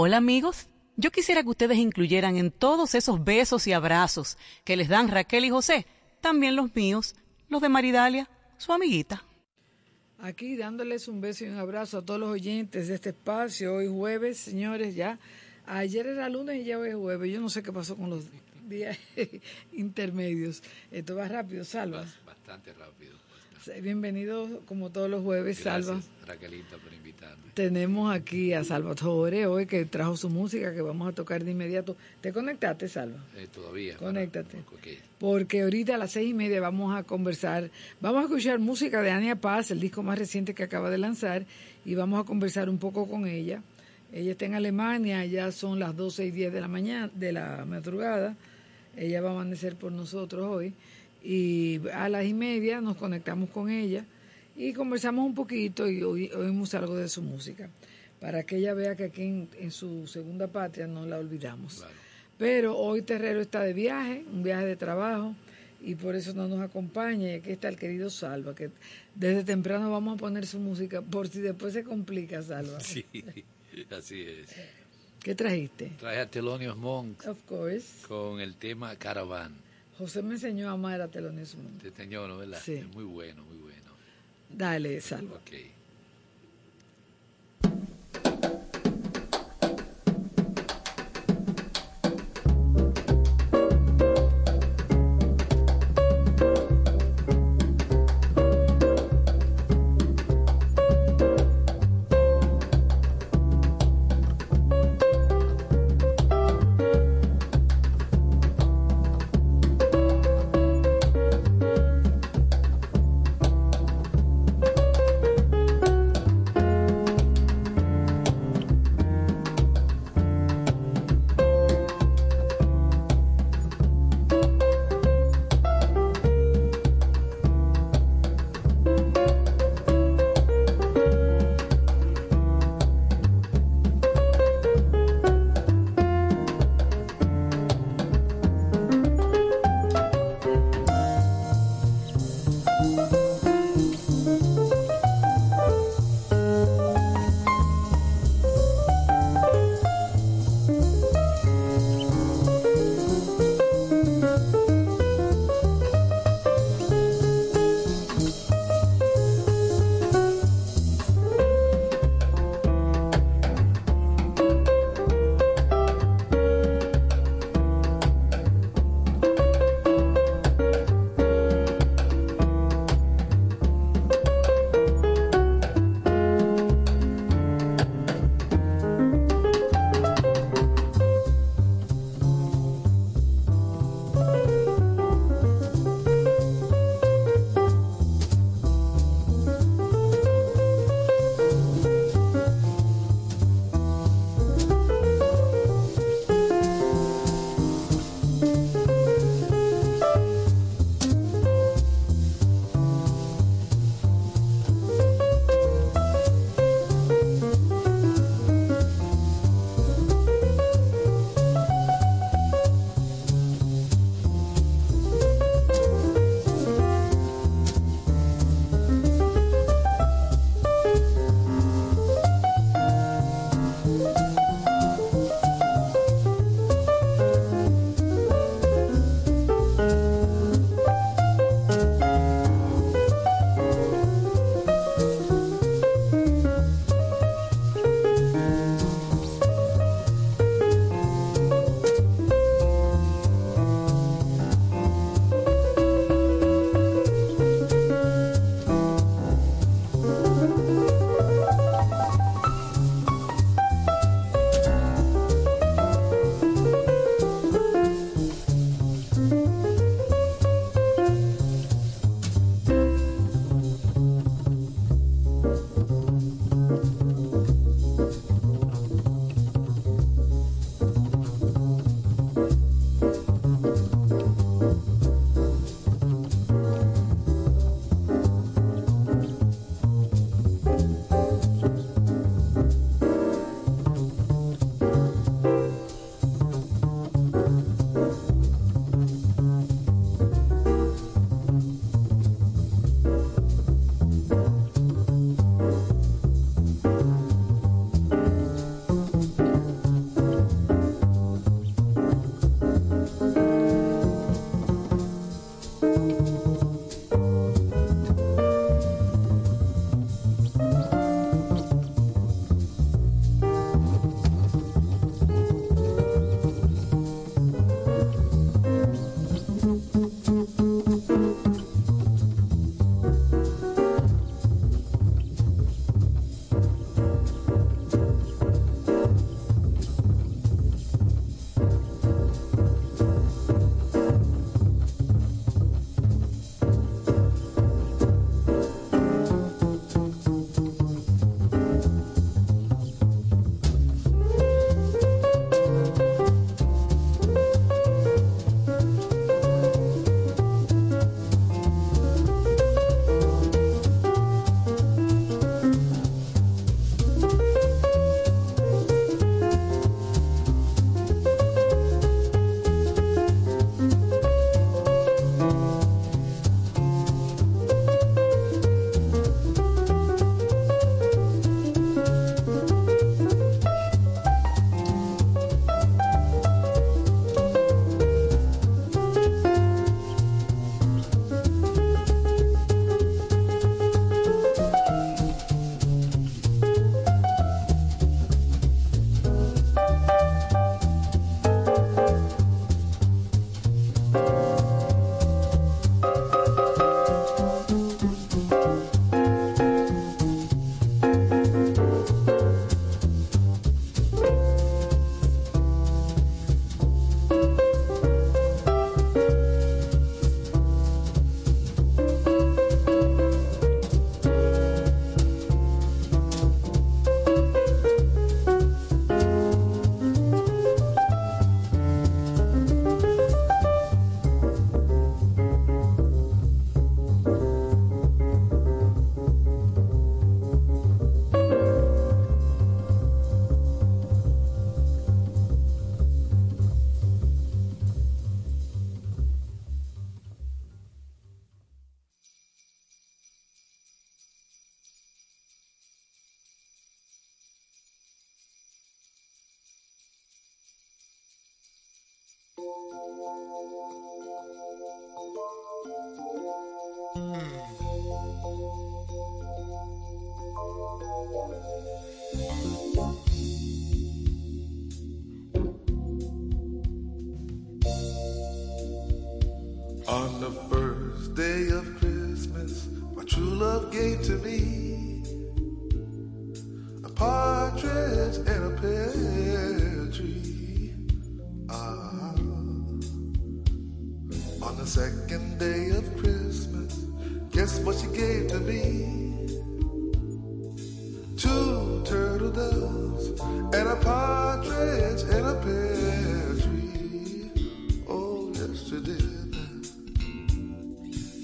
Hola amigos, yo quisiera que ustedes incluyeran en todos esos besos y abrazos que les dan Raquel y José, también los míos, los de Maridalia, su amiguita. Aquí dándoles un beso y un abrazo a todos los oyentes de este espacio. Hoy jueves, señores, ya. Ayer era lunes y ya hoy es jueves. Yo no sé qué pasó con los días intermedios. Esto va rápido, Salva. Bastante rápido. Bienvenido como todos los jueves, Gracias, Salva. Raquelita, por invitarme. Tenemos aquí a Salvatore hoy que trajo su música que vamos a tocar de inmediato. ¿Te conectaste, Salva? Eh, todavía. Conéctate. Para. Porque ahorita a las seis y media vamos a conversar, vamos a escuchar música de Ania Paz, el disco más reciente que acaba de lanzar, y vamos a conversar un poco con ella. Ella está en Alemania, ya son las doce y diez de la mañana, de la madrugada. Ella va a amanecer por nosotros hoy. Y a las y media nos conectamos con ella y conversamos un poquito y oí- oímos algo de su música, para que ella vea que aquí en, en su segunda patria no la olvidamos. Claro. Pero hoy Terrero está de viaje, un viaje de trabajo, y por eso no nos acompaña. Y aquí está el querido Salva, que desde temprano vamos a poner su música, por si después se complica, Salva. Sí, así es. ¿Qué trajiste? Traje a Thelonious Monk Of course. con el tema Caravan. José me enseñó a amar a Telones Montt. Te enseñó, ¿no? ¿Verdad? Sí. Es muy bueno, muy bueno. Dale, Salva. Ok.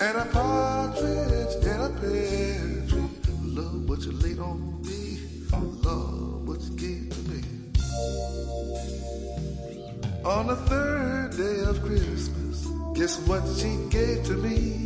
And a partridge in a pear tree. Love what you laid on me. Love what you gave to me. On the third day of Christmas, guess what she gave to me?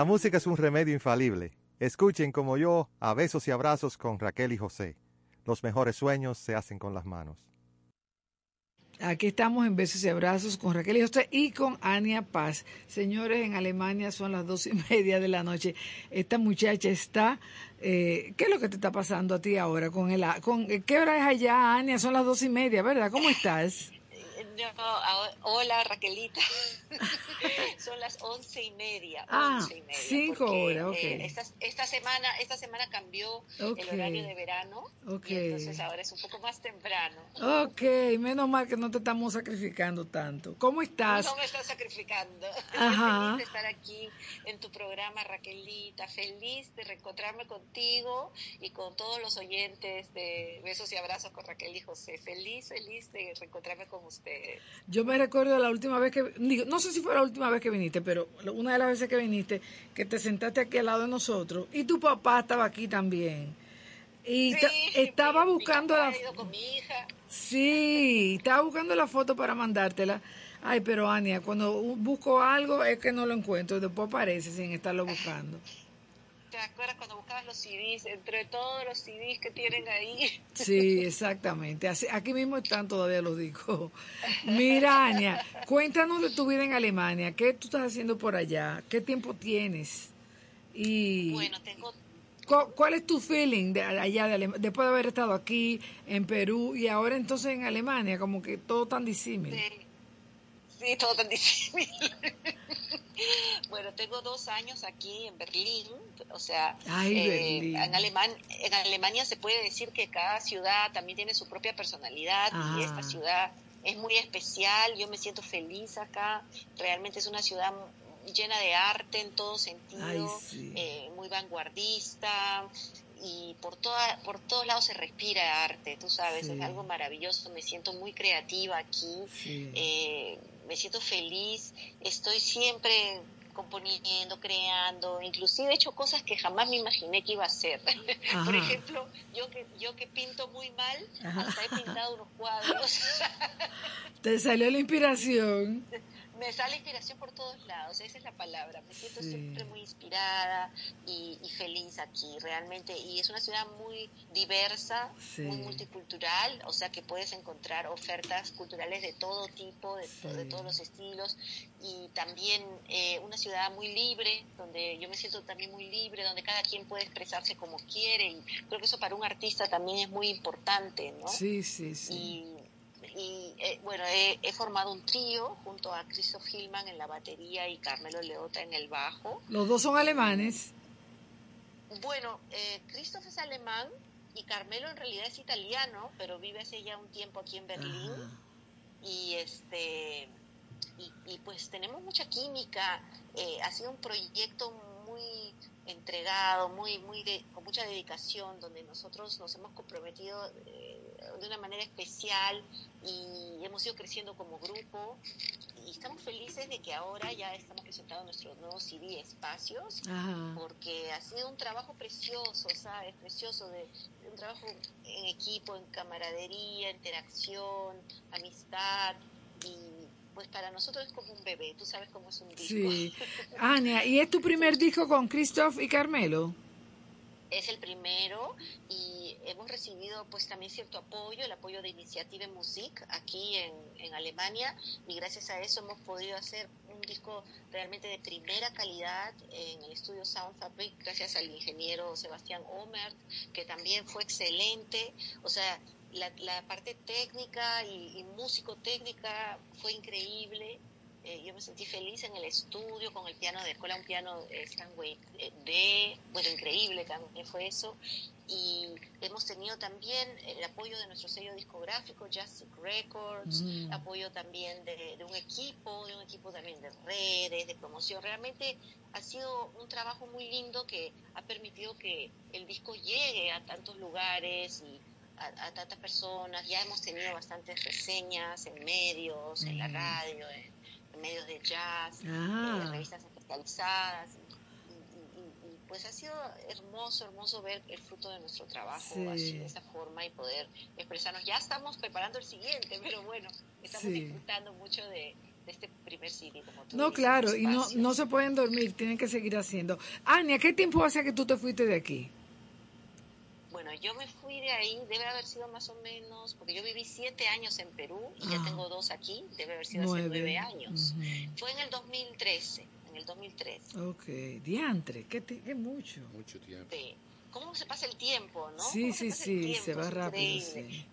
La música es un remedio infalible. Escuchen como yo a besos y abrazos con Raquel y José. Los mejores sueños se hacen con las manos. Aquí estamos en Besos y Abrazos con Raquel y José y con Ania Paz. Señores, en Alemania son las dos y media de la noche. Esta muchacha está... Eh, ¿Qué es lo que te está pasando a ti ahora? con el con ¿Qué hora es allá, Ania? Son las dos y media, ¿verdad? ¿Cómo estás? hola Raquelita. Son las once y media. Ah, cinco horas, ok. Eh, esta, semana, esta semana cambió el horario de verano. Ok. entonces ahora es un poco más temprano. Ok, menos mal que no te estamos sacrificando tanto. ¿Cómo estás? No me estás sacrificando. Ajá. Feliz de estar aquí en tu programa, Raquelita. Feliz de reencontrarme contigo y con todos los oyentes de Besos y Abrazos con Raquel y José. Feliz, feliz de reencontrarme con ustedes. Yo me recuerdo la última vez que, no sé si fue la última vez que viniste, pero una de las veces que viniste, que te sentaste aquí al lado de nosotros y tu papá estaba aquí también. Y estaba buscando la... Sí, estaba buscando la foto para mandártela. Ay, pero Ania, cuando busco algo es que no lo encuentro, después aparece sin estarlo buscando. ¿Te acuerdas cuando buscabas los CDs, entre todos los CDs que tienen ahí? Sí, exactamente. aquí mismo están todavía los discos. Mira, Ania, cuéntanos de tu vida en Alemania. ¿Qué tú estás haciendo por allá? ¿Qué tiempo tienes? Y bueno, tengo... ¿Cuál es tu feeling de allá, de después de haber estado aquí, en Perú, y ahora entonces en Alemania? Como que todo tan disímil. Sí, sí todo tan disímil. Bueno, tengo dos años aquí en Berlín, o sea, eh, en, Alemán, en Alemania se puede decir que cada ciudad también tiene su propia personalidad y esta ah. ciudad es muy especial, yo me siento feliz acá, realmente es una ciudad llena de arte en todo sentido, eh, muy vanguardista y por toda, por todos lados se respira arte, tú sabes, es algo maravilloso, me siento muy creativa aquí. Eh, me siento feliz, estoy siempre componiendo, creando, inclusive he hecho cosas que jamás me imaginé que iba a hacer. Por ejemplo, yo que yo que pinto muy mal, hasta he pintado unos cuadros. Te salió la inspiración. me sale inspiración por todos lados, esa es la palabra. Me siento siempre muy inspirada y, feliz aquí, realmente. Y es una ciudad muy diversa, muy multicultural, o sea que puedes encontrar ofertas culturales de todo tipo, de, todos los estilos. Y también eh, una ciudad muy libre, donde yo me siento también muy libre, donde cada quien puede expresarse como quiere. Y creo que eso para un artista también es muy importante, ¿no? Sí, sí, sí. Y, y eh, bueno, he, formado un trío junto a Christoph Hillman en la batería y Carmelo Leota en el bajo. Los dos son alemanes. Bueno, eh, Christoph es alemán y Carmelo en realidad es italiano, pero vive hace ya un tiempo aquí en Berlín. Y este y, pues tenemos mucha química. Eh, ha sido un proyecto muy entregado, muy, muy con mucha dedicación, donde nosotros nos hemos comprometido eh, de una manera especial y hemos ido creciendo como grupo y estamos felices de que ahora ya estamos presentando nuestro nuevo CD Espacios, porque ha sido un trabajo precioso, ¿sabes? Precioso, de, un trabajo en equipo, en camaradería, interacción, amistad y pues para nosotros es como un bebé, tú sabes cómo es un disco. Sí. Ania, ¿y es tu primer disco con Christoph y Carmelo? Es el primero y hemos recibido pues también cierto apoyo, el apoyo de Iniciative Musik aquí en, en Alemania y gracias a eso hemos podido hacer un disco realmente de primera calidad en el estudio Sound Fabric gracias al ingeniero Sebastián Omert que también fue excelente, o sea, la, la parte técnica y, músico-técnica fue increíble. Eh, yo me sentí feliz en el estudio con el piano de escuela, un piano de Stanway eh, de, bueno, increíble también fue eso. Y hemos tenido también el apoyo de nuestro sello discográfico, Just Records, mm. apoyo también de, de, un equipo, de un equipo también de redes, de promoción. Realmente ha sido un trabajo muy lindo que ha permitido que el disco llegue a tantos lugares y a, tantas personas, ya hemos tenido bastantes reseñas en medios, en la mm. radio, en, medios de jazz, ah. revistas especializadas. Y, pues ha sido hermoso, hermoso ver el fruto de nuestro trabajo así, de esa forma y poder expresarnos. Ya estamos preparando el siguiente, pero bueno, estamos disfrutando mucho de, de este primer CD, como tú No, dices, claro, y no, no se pueden dormir, tienen que seguir haciendo. Ania, ¿qué tiempo hace que tú te fuiste de aquí? Yo me fui de ahí, debe haber sido más o menos, porque yo viví siete años en Perú y ya Ah. tengo dos aquí, debe haber sido hace Nueve. nueve años. Ujú. Fue en el 2013, en el 2013. Ok, diantre, qué, qué mucho. Mucho tiempo. Sí. ¿Cómo se pasa el tiempo, no? Sí, ¿Cómo sí, pasa el sí, se va rápido, sí.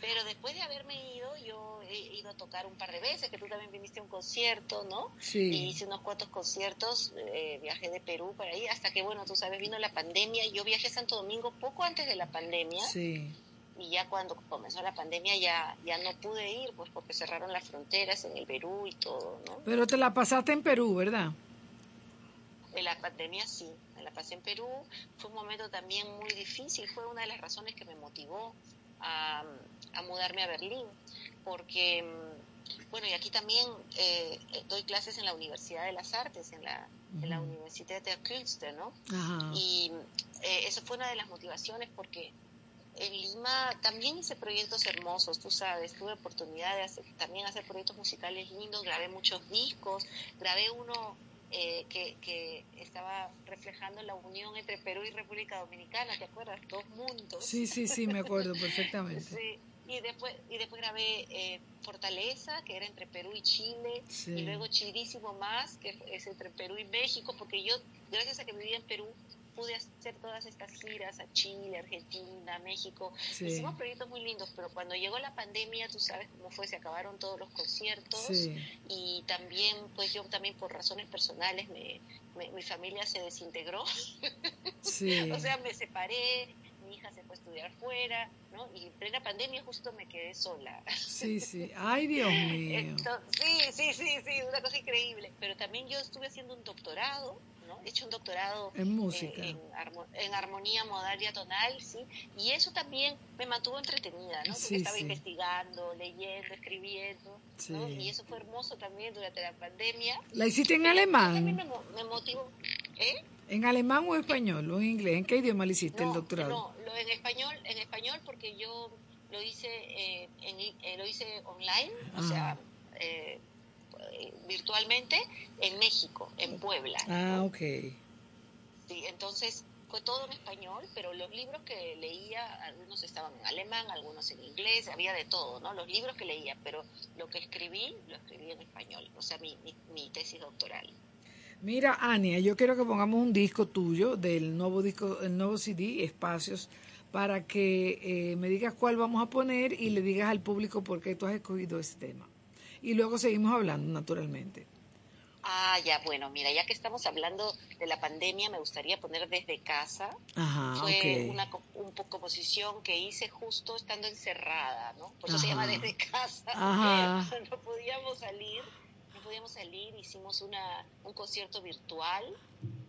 Pero después de haberme ido, yo he ido a tocar un par de veces, que tú también viniste a un concierto, ¿no? Sí. Y hice unos cuantos conciertos, eh, viajé de Perú para ahí, hasta que, bueno, tú sabes, vino la pandemia. Yo viajé a Santo Domingo poco antes de la pandemia. Sí, y ya cuando comenzó la pandemia ya ya no pude ir pues porque cerraron las fronteras en el Perú y todo no pero te la pasaste en Perú, ¿verdad? en la pandemia sí me la pasé en Perú fue un momento también muy difícil fue una de las razones que me motivó a, a mudarme a Berlín porque mm, bueno y aquí también eh, doy clases en la Universidad de las Artes en la en la Ujú. Universidad der Künste no Ajá. Y eh, eso fue una de las motivaciones porque en Lima también hice proyectos hermosos, tú sabes, tuve oportunidad de hacer, también hacer proyectos musicales lindos, grabé muchos discos, grabé uno eh, que, que estaba reflejando la unión entre Perú y República Dominicana, ¿te acuerdas? Dos mundos. Sí, sí, sí, me acuerdo perfectamente. Sí, y después, y después grabé eh, Fortaleza, que era entre Perú y Chile, Sí. y luego Chidísimo Más, que es entre Perú y México, porque yo, gracias a que vivía en Perú, pude hacer todas estas giras a Chile, Argentina, México. Sí. Hicimos proyectos muy lindos, pero cuando llegó la pandemia, tú sabes cómo fue, se acabaron todos los conciertos Sí. y también, pues yo también por razones personales, me, me- mi familia se desintegró. Sí. O sea, me separé, mi hija se fue a estudiar fuera, ¿no? Y en plena pandemia justo me quedé sola. Sí, sí. Ay, Dios mío. Entonces, sí, sí, sí, sí, una cosa increíble. Pero también yo estuve haciendo un doctorado, ¿no? He hecho un doctorado En música. en, armo- en armonía modal y atonal, sí. Y eso también me mantuvo entretenida, ¿no? Porque Sí, estaba sí. investigando, leyendo, escribiendo, ¿no? Sí. Y eso fue hermoso también durante la pandemia. ¿La hiciste en alemán? me, mo- me motivó, ¿eh? ¿En alemán o español o en inglés? ¿En qué idioma le hiciste el doctorado? No, lo, en español, en español porque yo lo hice, eh, en, eh, lo hice online, o Ah. sea, eh, eh, virtualmente en México, en Puebla. Ah, ok. Sí, entonces fue todo en español, pero los libros que leía, algunos estaban en alemán, algunos en inglés, había de todo, ¿no? Los libros que leía, pero lo que escribí, lo escribí en español, o sea, mi, mi, mi tesis doctoral. Mira, Ania, yo quiero que pongamos un disco tuyo del nuevo disco, el nuevo CD, Espacios, para que eh, me digas cuál vamos a poner y le digas al público por qué tú has escogido ese tema. Y luego seguimos hablando, naturalmente. Ah, ya, bueno, mira, ya que estamos hablando de la pandemia, me gustaría poner desde casa. Ajá, Fue una un po- composición que hice justo estando encerrada, ¿no? Por eso se llama desde casa. Ajá. No podíamos salir, podíamos salir, hicimos una, un concierto virtual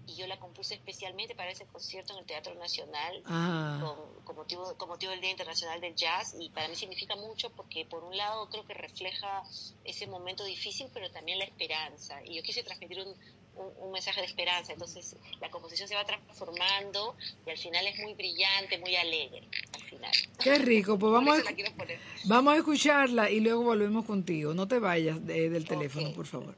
y yo la compuse especialmente para ese concierto en el Teatro Nacional con, con motivo, con motivo del Día Internacional del Jazz y para mí significa mucho porque por un lado creo que refleja ese momento difícil pero también la esperanza y yo quise transmitir un, un, un mensaje de esperanza entonces la composición se va transformando y al final es muy brillante, muy alegre al final. Qué rico, pues vamos a, vamos a escucharla y luego volvemos contigo. No te vayas de- del teléfono, por favor.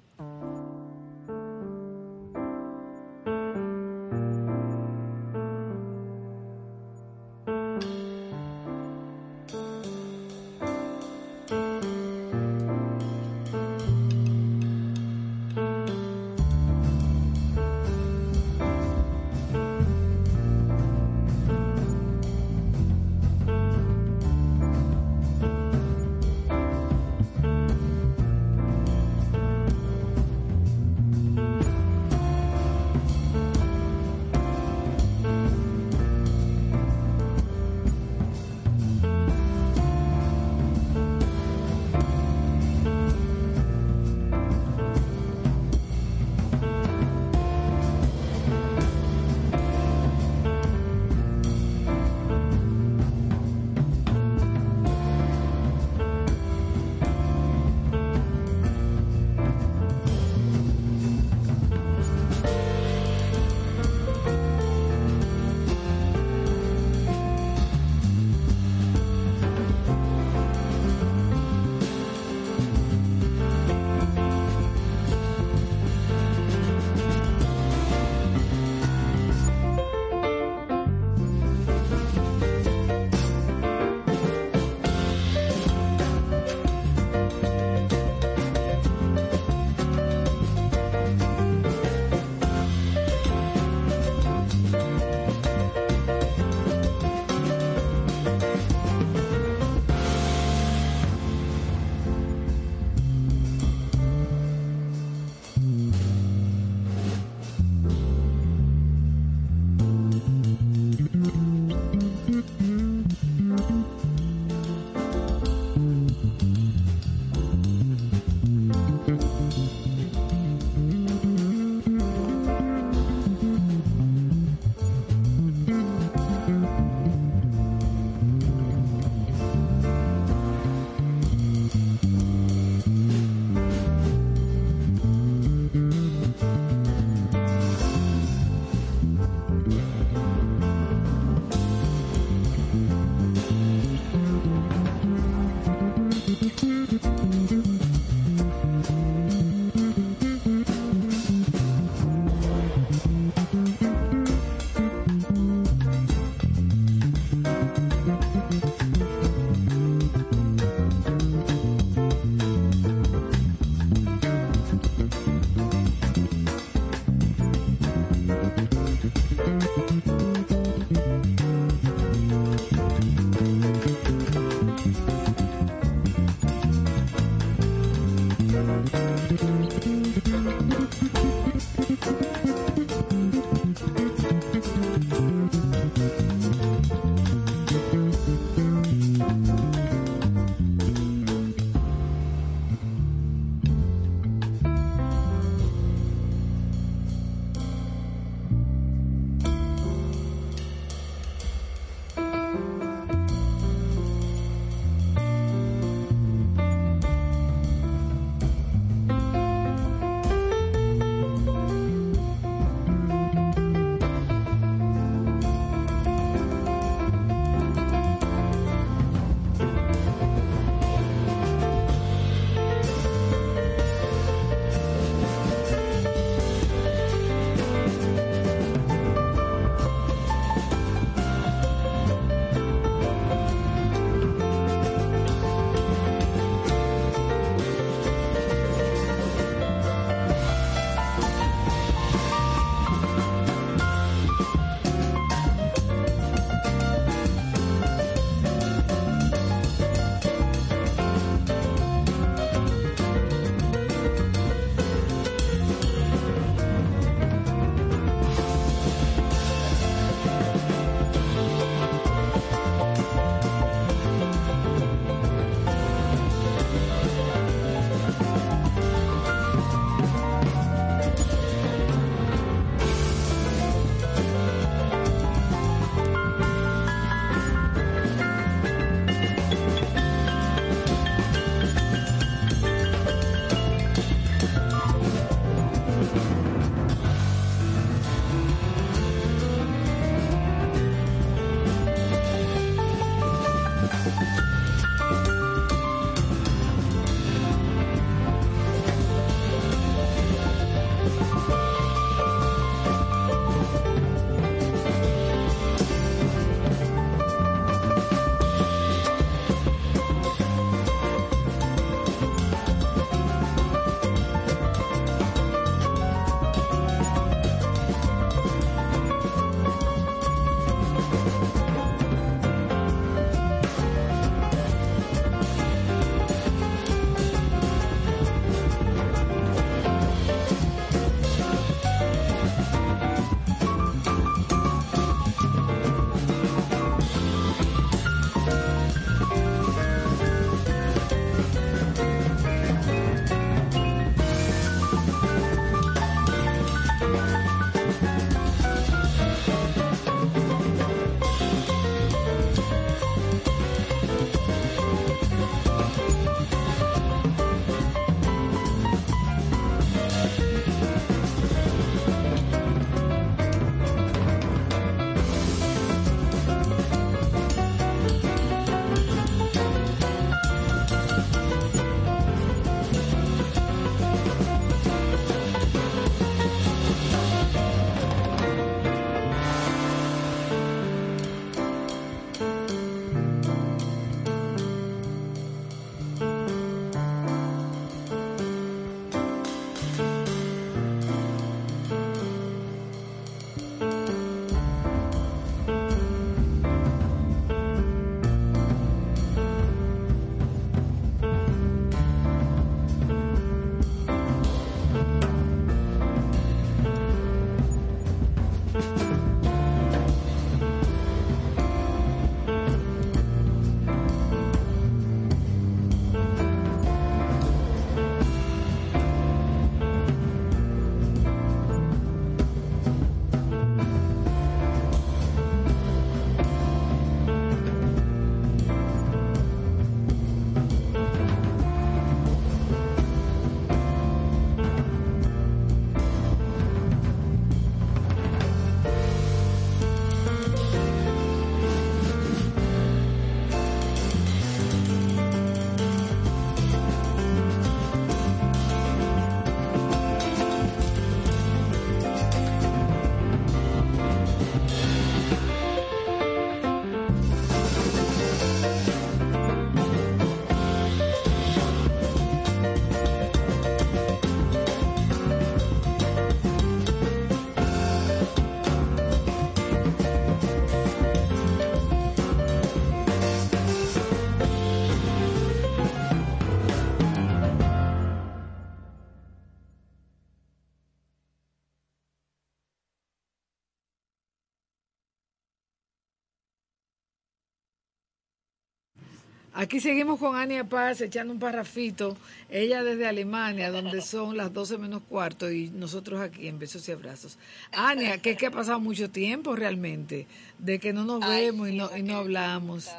Aquí seguimos con Ania Paz echando un parrafito. Ella desde Alemania, donde son las 12 menos cuarto, y nosotros aquí en Besos y Abrazos. Ania, que es que ha pasado mucho tiempo realmente, de que no nos Ay, vemos y no, y no hablamos.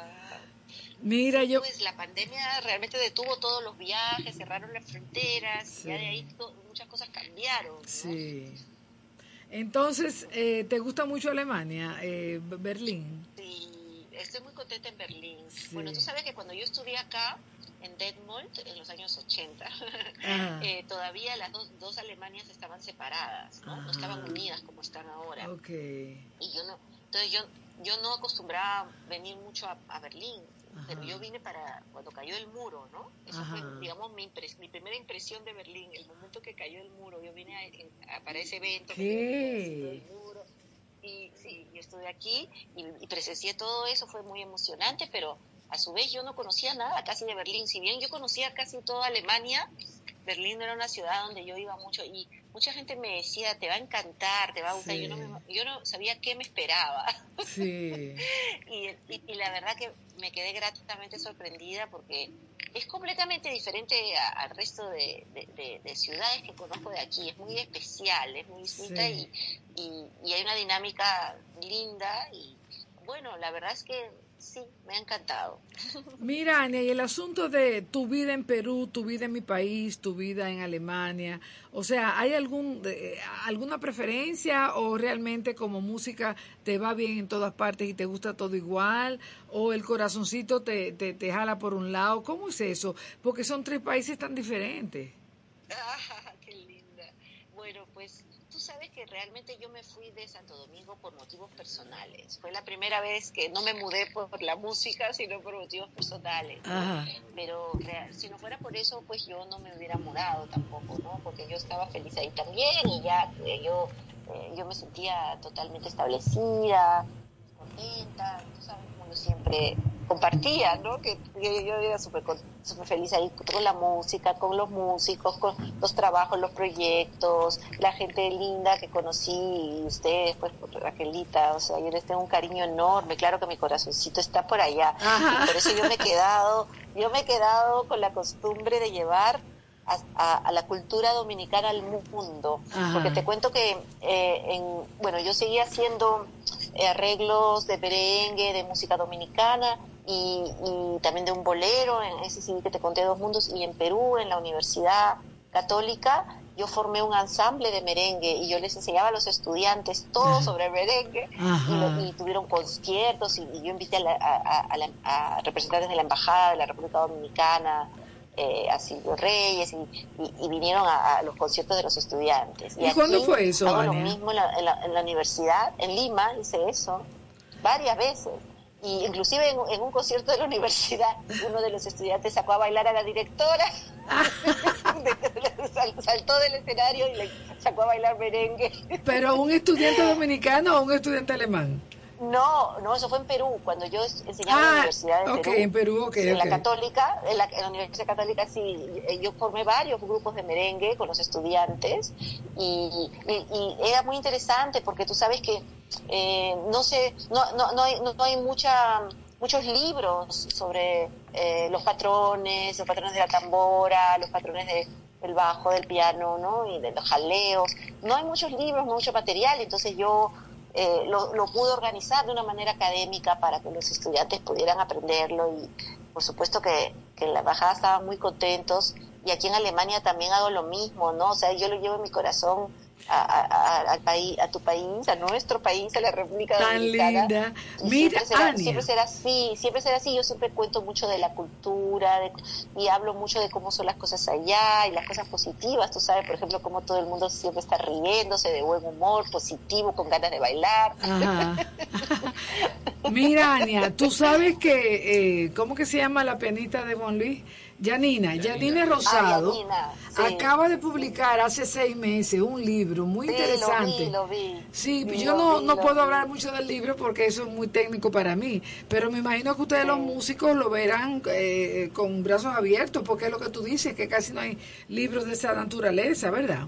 Mira, yo... Pues la pandemia realmente detuvo todos los viajes, cerraron las fronteras, Sí. y ya de ahí muchas cosas cambiaron. ¿no? Sí. Entonces, eh, ¿te gusta mucho Alemania, eh, Berlín? Estoy muy contenta en Berlín. Sí. Bueno, tú sabes que cuando yo estudié acá, en Detmold, en los años 80, Ajá. eh, todavía las dos, dos Alemanias estaban separadas, ¿no? No estaban unidas como están ahora. Ok. Y yo no, entonces yo, yo no acostumbraba venir mucho a, a Berlín, pero Ajá. yo vine para cuando cayó el muro, ¿no? Eso Ajá. fue, digamos, mi, impres- mi primera impresión de Berlín, el momento que cayó el muro, yo vine a- a- para ese evento. ¿Qué? Y sí, yo estuve aquí y, y presencié todo eso, fue muy emocionante, pero a su vez yo no conocía nada casi de Berlín. Si bien yo conocía casi toda Alemania, Berlín era una ciudad donde yo iba mucho y mucha gente me decía, te va a encantar, te va a gustar. Sí. Yo, no me- yo no sabía qué me esperaba. Sí. y, y- y la verdad que me quedé gratamente sorprendida porque es completamente diferente a- al resto de, de- de- de ciudades que conozco de aquí. Es muy especial, es muy distinta Sí. y, y, y hay una dinámica linda y bueno, la verdad es que sí, me ha encantado. Mira, Ania, y el asunto de tu vida en Perú, tu vida en mi país, tu vida en Alemania, o sea, ¿hay algún eh, alguna preferencia o realmente como música te va bien en todas partes y te gusta todo igual? ¿O el corazoncito te, te, te jala por un lado? ¿Cómo es eso? Porque son tres países tan diferentes. Ah, qué linda. Bueno, pues tú sabes que realmente yo me fui de Santo Domingo por motivos personales. Fue la primera vez que no me mudé por la música, sino por motivos personales. ¿no? Pero real- si no fuera por eso, pues yo no me hubiera mudado tampoco, ¿no? Porque yo estaba feliz ahí también y ya eh, yo, eh, yo me sentía totalmente establecida, contenta, tú sabes, como siempre compartía, ¿no? Que, que yo era súper súper feliz ahí con la música, con los músicos, con los trabajos, los proyectos, la gente linda que conocí ustedes, pues, Raquelita, o sea, yo les tengo un cariño enorme, claro que mi corazoncito está por allá, y por eso yo me he quedado, yo me he quedado con la costumbre de llevar a, a- a la cultura dominicana al mundo, Ajá. porque te cuento que, eh, en, bueno, yo seguía haciendo eh, arreglos de merengue, de música dominicana y, y también de un bolero, en ese sí que te conté dos mundos, y en Perú, en la Universidad Católica, yo formé un ensamble de merengue y yo les enseñaba a los estudiantes todo Ajá. sobre el merengue y, lo- y tuvieron conciertos y, y yo invité a, la- a- a- a representantes de la Embajada de la República Dominicana, eh, a Silvio Reyes y, y- y vinieron a, a los conciertos de los estudiantes. ¿Y cuándo aquí fue eso, hago lo mismo en la, en la- en la universidad, en Lima hice eso varias veces. Y inclusive en, en un concierto de la universidad, uno de los estudiantes sacó a bailar a la directora, Sal- saltó del escenario y le sacó a bailar merengue. ¿Pero un estudiante dominicano o un estudiante alemán? No, no, eso fue en Perú, cuando yo enseñaba en Ah, la Universidad de Perú. en Perú, En la Católica, en la, en la Universidad Católica sí, eh, yo formé varios grupos de merengue con los estudiantes y, y- y era muy interesante porque tú sabes que eh, no sé, no, no, no hay, no hay mucha muchos libros sobre eh, los patrones, los patrones de la tambora, los patrones de, del bajo, del piano, ¿no? Y de los jaleos. No hay muchos libros, no mucho material, entonces yo eh, lo, lo pude organizar de una manera académica para que los estudiantes pudieran aprenderlo y por supuesto que, que en la embajada estaban muy contentos y aquí en Alemania también hago lo mismo, ¿no? O sea, yo lo llevo en mi corazón a, al país, a tu país, a nuestro país, a la República Tan Dominicana. linda. Mira, siempre será, Ania. siempre será así, siempre será así. Yo siempre cuento mucho de la cultura de- y hablo mucho de cómo son las cosas allá y las cosas positivas. Tú sabes, por ejemplo, cómo todo el mundo siempre está riéndose de buen humor, positivo, con ganas de bailar. Ajá. Mira, Ania, tú sabes que, eh, ¿cómo que se llama la pianista de Bon Luis? Janina, Janina Rosado. Ah, Yanina, sí. Acaba de publicar hace seis meses un libro muy Sí, interesante. Lo vi, lo vi. Sí, yo no, vi, no puedo hablar mucho del libro porque eso es muy técnico para mí, pero me imagino que ustedes los músicos lo verán eh, con brazos abiertos porque es lo que tú dices, que casi no hay libros de esa naturaleza, ¿verdad?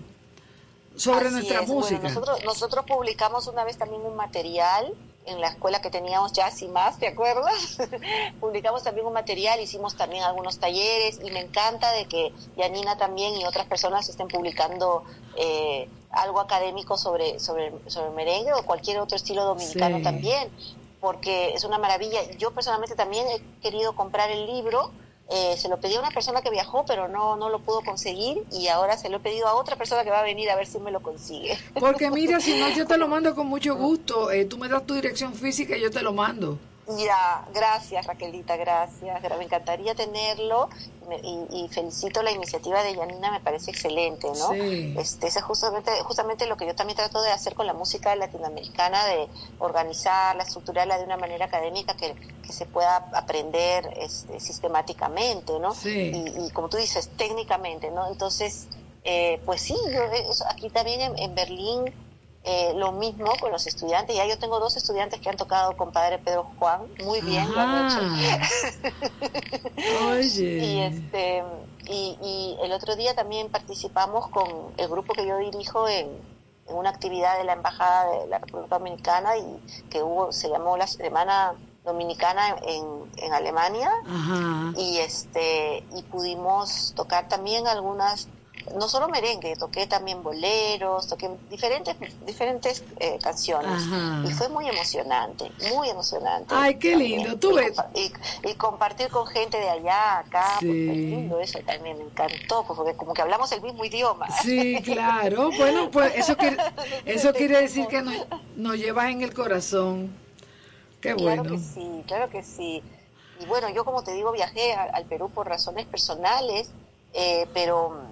Sobre Así nuestra es. Bueno, música. nosotros, nosotros publicamos una vez también un material en la escuela que teníamos Jazz y más, ¿te acuerdas? Publicamos también un material, hicimos también algunos talleres y me encanta de que Yanina también y otras personas estén publicando eh, algo académico sobre, sobre, sobre el merengue o cualquier otro estilo dominicano Sí. también, porque es una maravilla. Yo personalmente también he querido comprar el libro. Eh, se lo pedí a una persona que viajó, pero no, no lo pudo conseguir y ahora se lo he pedido a otra persona que va a venir a ver si me lo consigue. Porque mira, si no, yo te lo mando con mucho gusto. Eh, tú me das tu dirección física y yo te lo mando. Ya, gracias Raquelita, gracias. Gra- Me encantaría tenerlo y, y felicito la iniciativa de Yanina, me parece excelente, ¿no? Sí. Este, es justamente, justamente lo que yo también trato de hacer con la música latinoamericana, de organizarla, estructurarla de una manera académica que, que se pueda aprender este, sistemáticamente, ¿no? Sí. Y, y como tú dices, técnicamente, ¿no? Entonces, eh, pues sí, yo, eh, eso- aquí también en, en Berlín eh, lo mismo con los estudiantes. Ya yo tengo dos estudiantes que han tocado con Padre Pedro Juan, muy bien lo han hecho. Oye. Y este y, y el otro día también participamos con el grupo que yo dirijo en, en una actividad de la embajada de la República Dominicana y que hubo se llamó la semana dominicana en, en Alemania Ajá. y este y pudimos tocar también algunas no solo merengue toqué también boleros toqué diferentes diferentes eh, canciones Ajá. y fue muy emocionante muy emocionante Ay, qué también. lindo. Tú y, ves. y, y compartir con gente de allá acá Sí. pues, es lindo eso también me encantó pues, porque como que hablamos el mismo idioma Sí, claro. Bueno, pues eso quiere, eso quiere decir que nos, nos llevas en el corazón. Qué Claro bueno. que sí, claro que sí. Y bueno, yo como te digo, viajé a- al Perú por razones personales, eh, pero,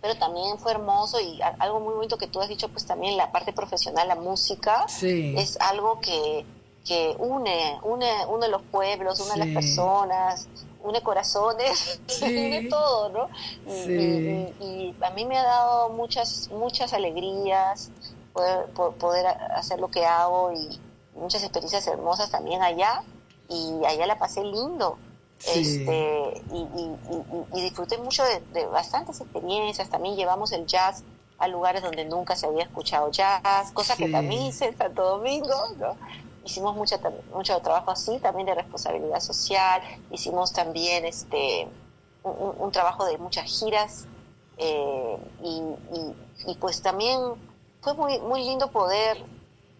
pero también fue hermoso y algo muy bonito que tú has dicho, pues también la parte profesional, la música, Sí. es algo que, que une, une, une los pueblos, une Sí. las personas, une corazones, Sí. une todo, ¿no? Y, Sí. y- y- y a mí me ha dado muchas, muchas alegrías poder, po- poder hacer lo que hago y muchas experiencias hermosas también allá y allá la pasé lindo. Sí. Este, y, y- y- y disfruté mucho de, de bastantes experiencias. También llevamos el jazz a lugares donde nunca se había escuchado jazz, cosa Sí. que también hice en Santo Domingo, ¿no? Hicimos mucha, tam- mucho trabajo así, también de responsabilidad social. Hicimos también este un, trabajo de muchas giras eh, y, pues también fue muy muy lindo poder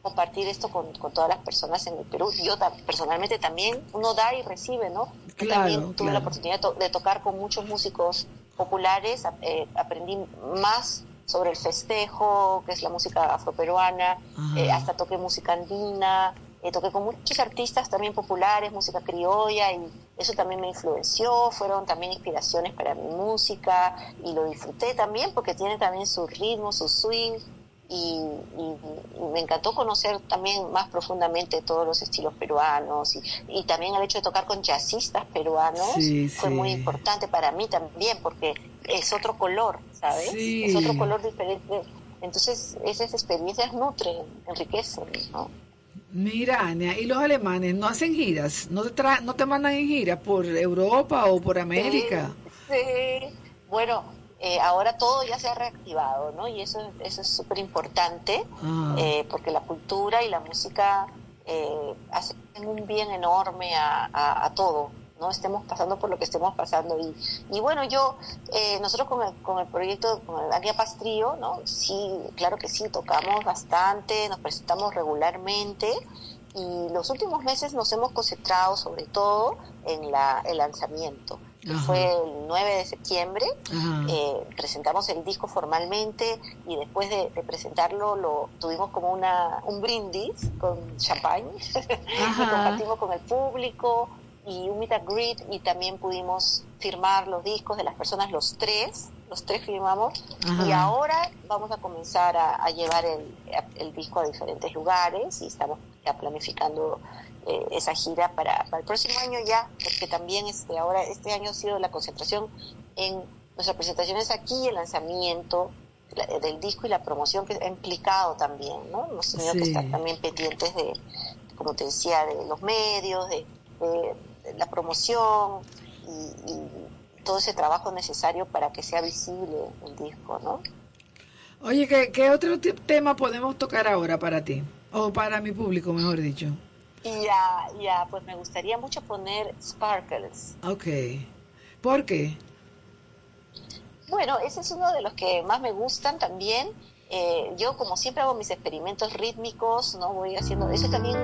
compartir esto con, con todas las personas en el Perú. Yo personalmente también, uno da y recibe, ¿no? Yo Claro, también tuve la oportunidad de, to- de tocar con muchos músicos populares, eh, aprendí más sobre el festejo, que es la música afroperuana, eh, hasta toqué música andina, eh, toqué con muchos artistas también populares, música criolla, y eso también me influenció, fueron también inspiraciones para mi música, y lo disfruté también porque tiene también su ritmo, su swing, y, y- y me encantó conocer también más profundamente todos los estilos peruanos y, y también el hecho de tocar con jazzistas peruanos Sí, fue sí. muy importante para mí también porque es otro color, ¿sabes? Sí. Es otro color diferente. Entonces esas experiencias nutren, enriquecen, ¿no? Mira, Ania, ¿y los alemanes no hacen giras? ¿No te, tra- no te mandan en giras por Europa o por América? Sí, bueno, eh, ahora todo ya se ha reactivado, ¿no? Y eso, eso es súper importante, Ah. eh, porque la cultura y la música eh, hacen un bien enorme a, a- a todo, ¿no? Estemos pasando por lo que estemos pasando. Y, y bueno, yo, eh, nosotros con el, con el proyecto, con el Agia Pastrío, ¿no? Sí, claro que sí, tocamos bastante, nos presentamos regularmente y los últimos meses nos hemos concentrado sobre todo en la, el lanzamiento. Que Ajá. Fue el 9 de septiembre, eh, presentamos el disco formalmente y después de, de presentarlo lo tuvimos como una un brindis con champagne y compartimos con el público y un meet and greet y también pudimos firmar los discos de las personas los tres los tres firmamos Ajá. y ahora vamos a comenzar a, a llevar el, el disco a diferentes lugares y estamos ya planificando eh, esa gira para, para el próximo año ya, porque también este ahora este año ha sido la concentración en nuestras presentaciones aquí, el lanzamiento la- del disco y la promoción que ha implicado también, ¿no? Hemos tenido Sí. que estar también pendientes de, como te decía, de los medios, de, la promoción y, y todo ese trabajo necesario para que sea visible el disco, ¿no? Oye, ¿qué, qué otro tema podemos tocar ahora para ti? O para mi público, mejor dicho. Y ya, ya, pues me gustaría mucho poner Sparkles. Ok. ¿Por qué? Bueno, ese es uno de los que más me gustan también. Eh, yo como siempre hago mis experimentos rítmicos, no voy haciendo eso también.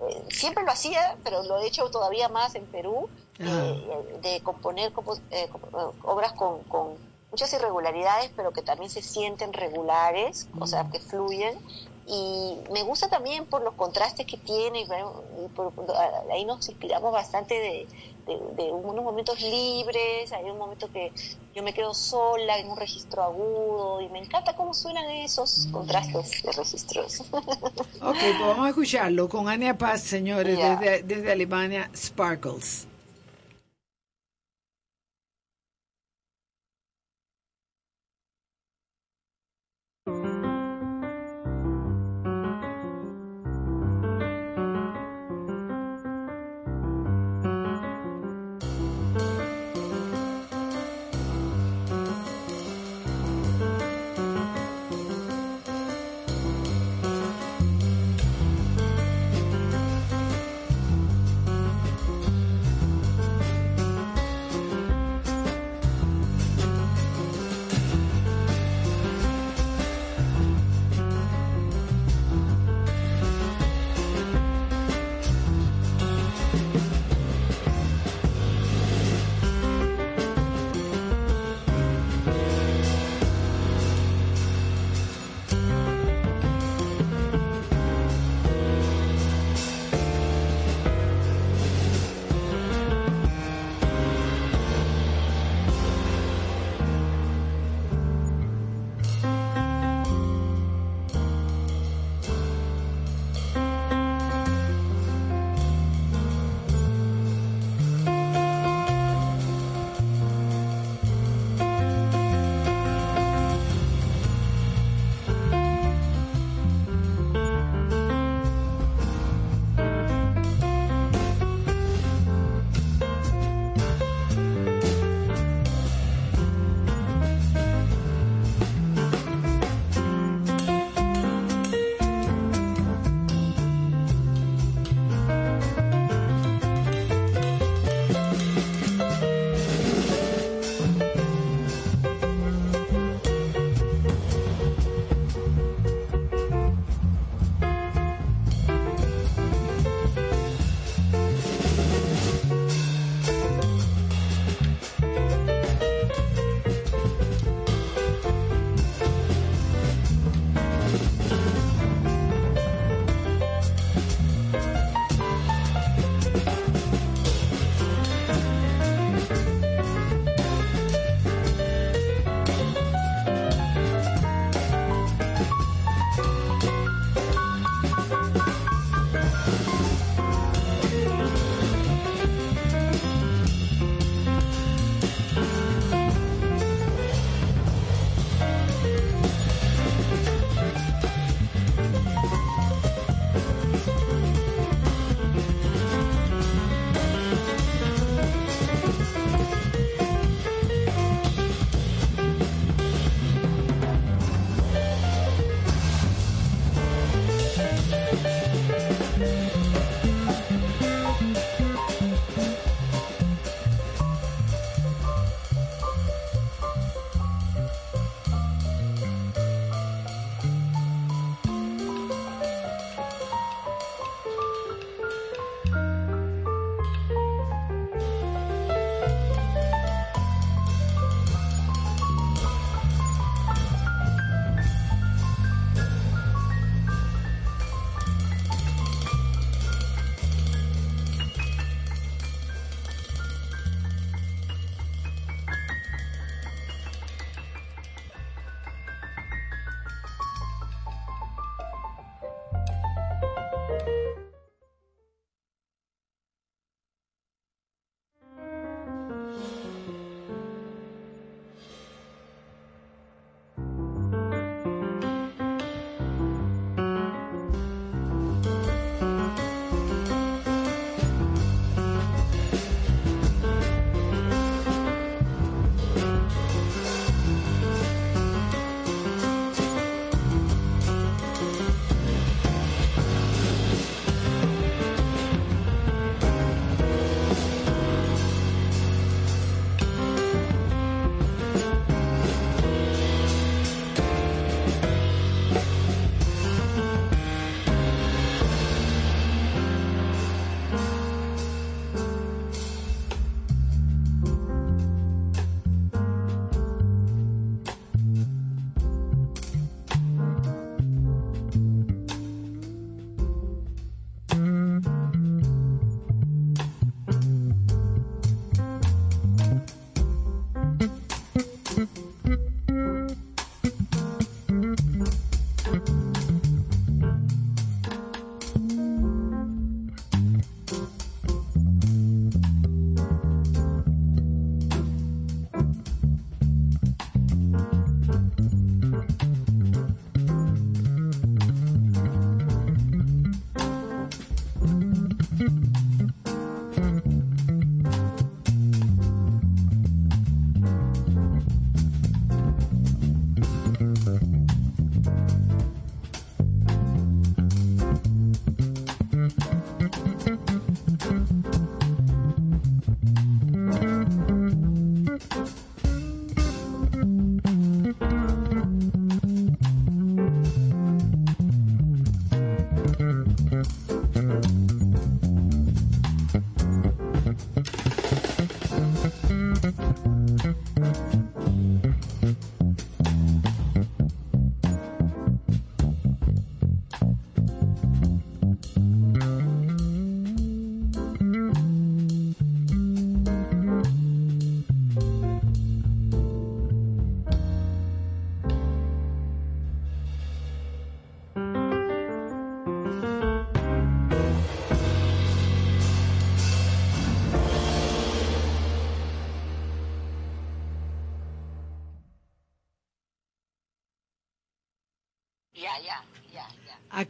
eh, siempre lo hacía, pero lo he hecho todavía más en Perú, eh, de componer compo- eh, compo- obras con, con muchas irregularidades, pero que también se sienten regulares, o sea, que fluyen. Y me gusta también por los contrastes que tiene, y por- ahí nos inspiramos bastante de, de- de unos momentos libres, hay un momento que yo me quedo sola en un registro agudo y me encanta cómo suenan esos contrastes de registros. Ok, pues vamos a escucharlo con Ania Paz, señores, desde Alemania, Sparkles.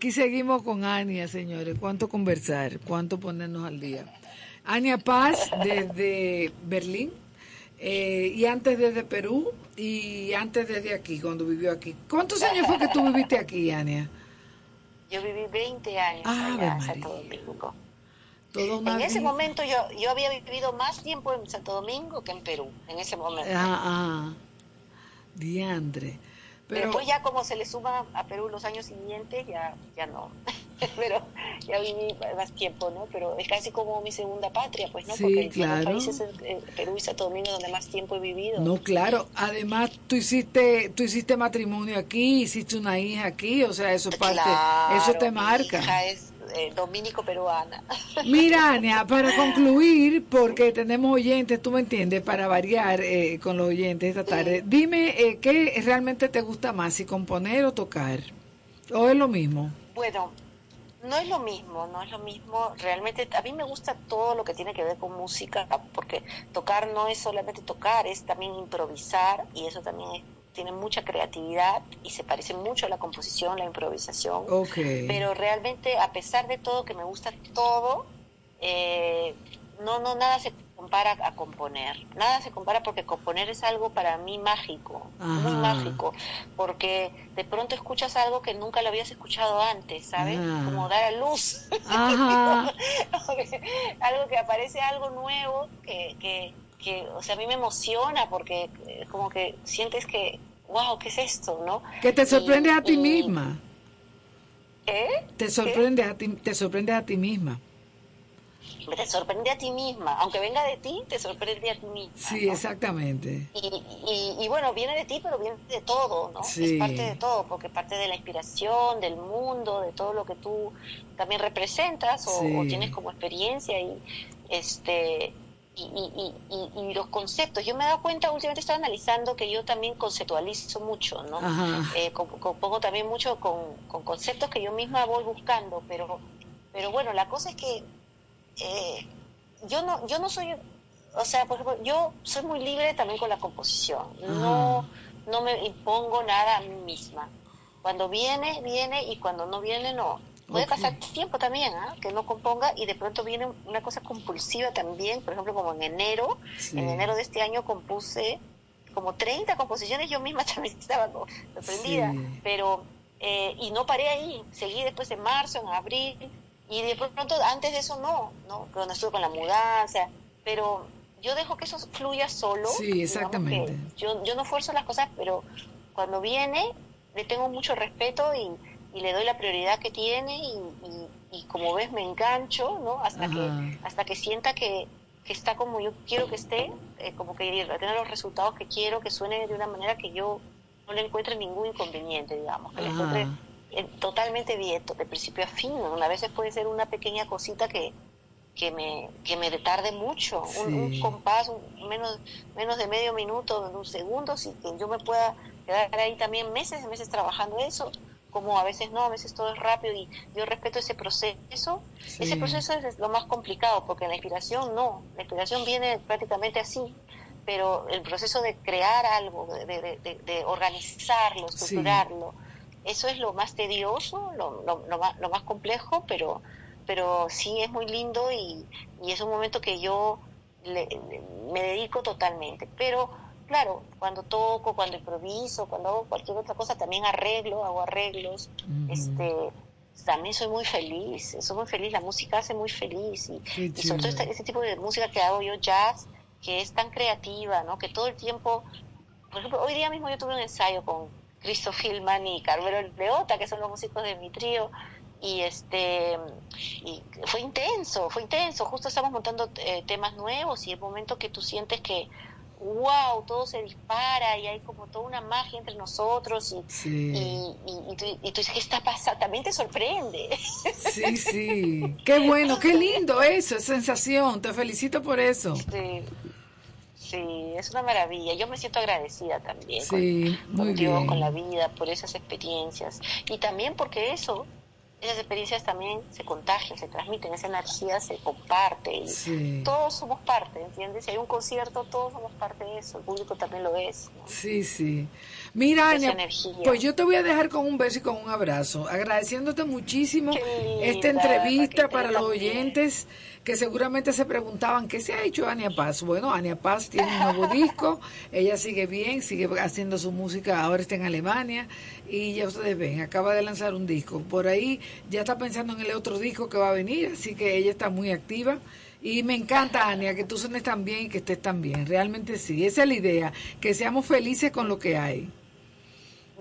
Aquí seguimos con Ania, señores. ¿Cuánto conversar? ¿Cuánto ponernos al día? Ania Paz desde Berlín eh, y antes desde Perú y antes desde aquí, cuando vivió aquí. ¿Cuántos años fue que tú viviste aquí, Ania? Yo viví 20 años Ave allá en. Santo Domingo. Todo En ese vida. momento yo, yo había vivido más tiempo en Santo Domingo que en Perú, en ese momento. Ah, ah. Diandre. Pero, Después ya como se le suma a Perú los años siguientes, ya, ya no. Pero ya viví más tiempo, ¿no? Pero es casi como mi segunda patria, pues, ¿no? Sí, Porque claro. los países, eh, Perú y Santo Domingo, donde más tiempo he vivido. no, claro. Además, tú hiciste, tú hiciste matrimonio aquí, hiciste una hija aquí, o sea, eso parte, Claro, eso te mi marca. hija es eh, dominico-peruana. Mira, Ania, para concluir, porque tenemos oyentes, tú me entiendes, para variar eh, con los oyentes esta tarde, dime eh, qué realmente te gusta más, si componer o tocar, o es lo mismo. Bueno, no es lo mismo, no es lo mismo. Realmente a mí me gusta todo lo que tiene que ver con música, porque tocar no es solamente tocar, es también improvisar y eso también es- tiene mucha creatividad y se parece mucho a la composición, la improvisación. Ok. Pero realmente, a pesar de todo, que me gusta todo, eh, no, no, nada se compara a componer. Nada se compara porque componer es algo para mí mágico, muy mágico, porque de pronto escuchas algo que nunca lo habías escuchado antes, ¿sabes? Ah. Como dar a luz. Algo que aparece algo nuevo que, que, que, o sea, a mí me emociona porque eh, como que sientes que, wow, ¿qué es esto? ¿no? Que te sorprendes Y- a ti y- misma, ¿Eh? te sorprendes a ti, te sorprendes a ti misma. te sorprende a ti misma, aunque venga de ti, te sorprende a ti misma. Sí, ¿no? exactamente. Y, y, y bueno, viene de ti, pero viene de todo, ¿no? Sí. Es parte de todo, porque parte de la inspiración, del mundo, de todo lo que tú también representas o, Sí. o tienes como experiencia y este y, y, y, y- y los conceptos. Yo me he dado cuenta, últimamente estaba analizando que yo también conceptualizo mucho, ¿no? Eh, co- compongo también mucho con, con conceptos que yo misma voy buscando, pero, pero bueno, la cosa es que eh, yo no yo no soy o sea por ejemplo yo soy muy libre también con la composición. No no me impongo nada a mí misma. Cuando viene viene y cuando no viene no puede Ok. pasar tiempo también ¿ah? que no componga y de pronto viene una cosa compulsiva también por ejemplo como en enero Sí. en enero de este año compuse como 30 composiciones yo misma también estaba sorprendida Sí. pero eh, y no paré ahí seguí después en marzo en abril y de pronto antes de eso no no cuando estuve con la mudanza pero yo dejo que eso fluya solo Sí, exactamente. yo yo no fuerzo las cosas pero cuando viene le tengo mucho respeto y, y le doy la prioridad que tiene y, y- y como ves me engancho no hasta Ajá. que hasta que sienta que, que está como yo quiero que esté eh, como que tener los resultados que quiero que suene de una manera que yo no le encuentre ningún inconveniente digamos que le encuentre eh, totalmente bien de principio a fin a veces puede ser una pequeña cosita que que me que me retarde mucho un, compás un- menos menos de medio minuto de un segundo y que yo me pueda quedar ahí también meses y meses trabajando eso como a veces no a veces todo es rápido y yo respeto ese proceso Sí. ese proceso es lo más complicado porque la inspiración no la inspiración viene prácticamente así pero el proceso de crear algo de, de- de- de organizarlo Sí. estructurarlo eso es lo más tedioso lo, lo- lo más, lo más complejo pero pero sí es muy lindo y, y es un momento que yo le- le- me dedico totalmente pero claro cuando toco cuando improviso cuando hago cualquier otra cosa también arreglo hago arreglos. Este también soy muy feliz soy muy feliz la música hace muy feliz y, y sobre todo este, este tipo de música que hago yo jazz que es tan creativa no que todo el tiempo por ejemplo hoy día mismo yo tuve un ensayo con Christoph Hillman y Carmelo Leota que son los músicos de mi trío y este y fue intenso fue intenso. Justo estamos montando eh, temas nuevos y el momento que tú sientes que wow todo se dispara y hay como toda una magia entre nosotros y Sí. y, y, y tú, y tú dices, ¿qué está pasando? También te sorprende. Sí, sí. Qué bueno, qué lindo eso, es sensación. Te felicito por eso. Sí, sí, es una maravilla. Yo me siento agradecida también Sí, con, con Dios, bien. con la vida, por esas experiencias. Y también porque eso esas experiencias también se contagian, se transmiten, esa energía se comparte. Y Sí. Todos somos parte, ¿entiendes? Si hay un concierto, todos somos parte de eso, el público también lo es. ¿no? Sí, sí. Mira, energía. pues yo te voy a dejar con un beso y con un abrazo, agradeciéndote muchísimo esta entrevista para los oyentes que seguramente se preguntaban qué se ha hecho Ania Paz. Bueno, Ania Paz tiene un nuevo disco, ella sigue bien, sigue haciendo su música, ahora está en Alemania y ya ustedes ven, acaba de lanzar un disco. Por ahí ya está pensando en el otro disco que va a venir, así que ella está muy activa. Y me encanta, Ania, que tú suenes tan bien y que estés tan bien. Realmente sí, esa es la idea, que seamos felices con lo que hay.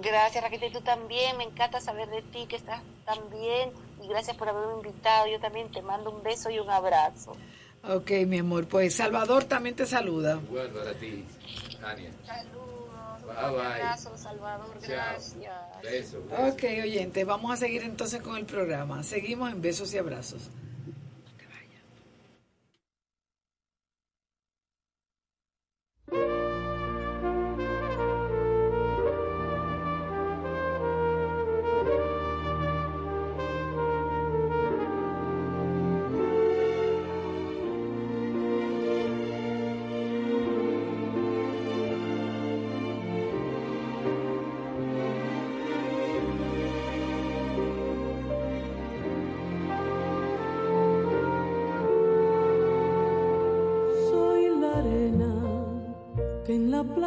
Gracias Raquel, y tú también, me encanta saber de ti, que estás tan bien y gracias por haberme invitado. Yo también te mando un beso y un abrazo. Ok, mi amor, pues Salvador también te saluda. Bueno, para ti, Ania. Saludos, Bye, un abrazo, Salvador, Chao. gracias. Beso. Ok, oyente, vamos a seguir entonces con el programa. Seguimos en besos y abrazos.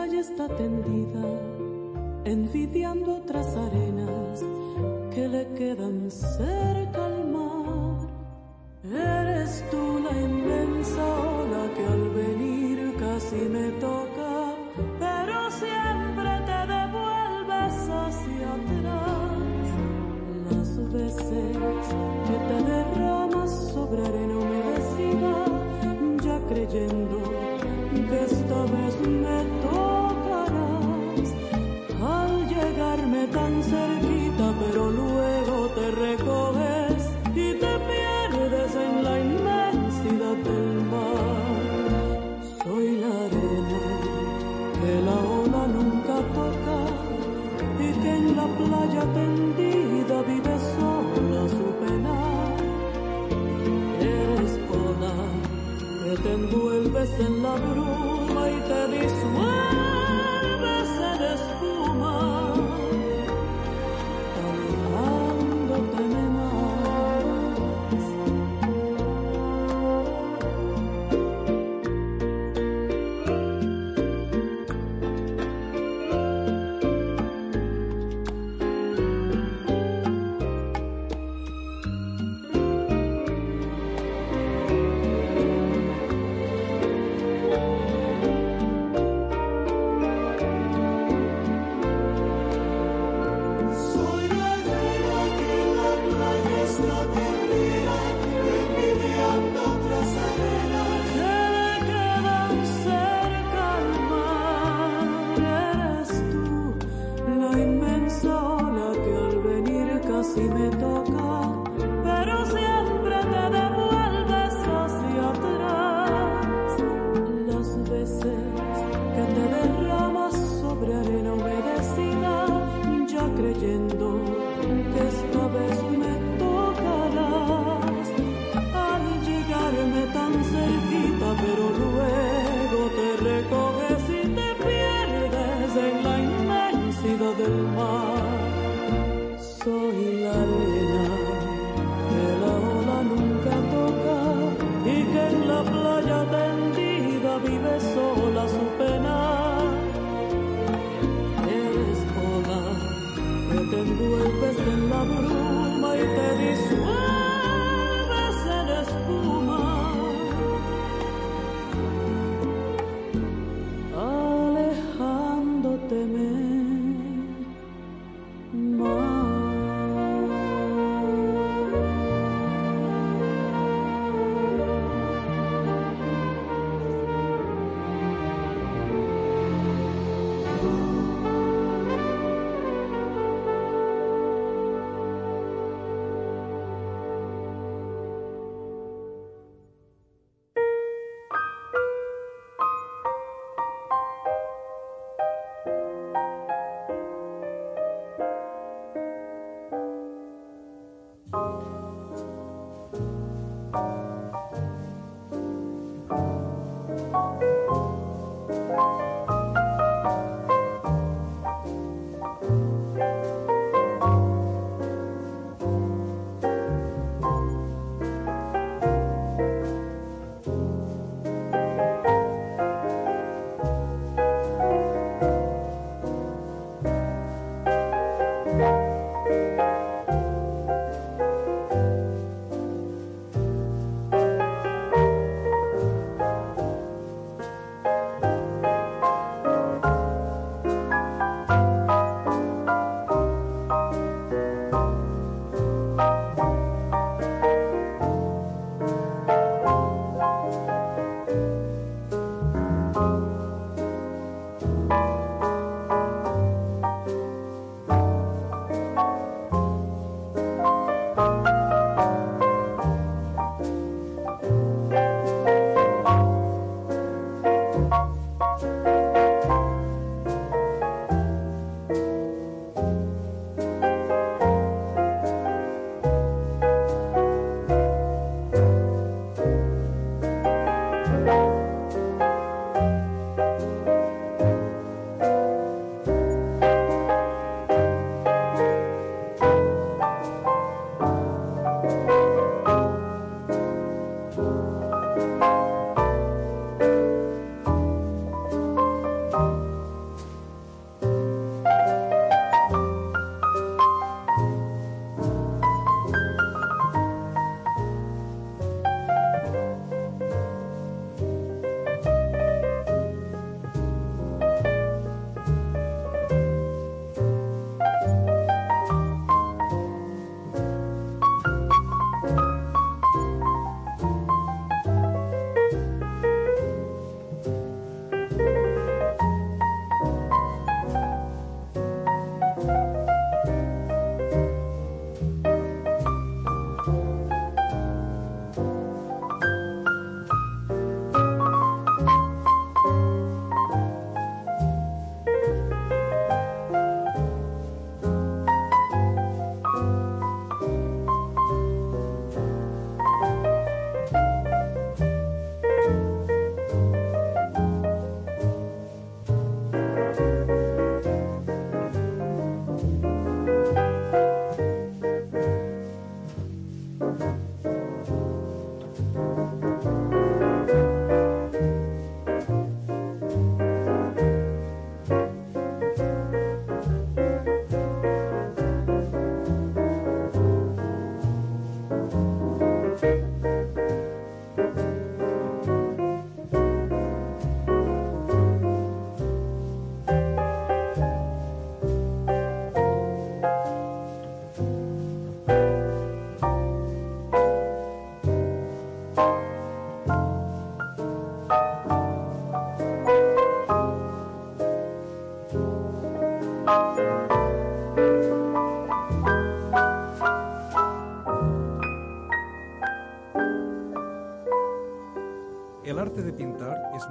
Playa está tendida, envidiando otras arenas que le quedan cerca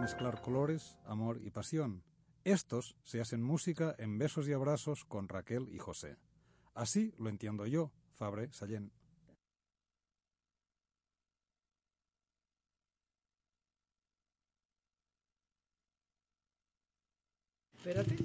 mezclar colores, amor y pasión. Estos se hacen música en besos y abrazos con Raquel y José. Así lo entiendo yo, Fabre Sallén. Espérate.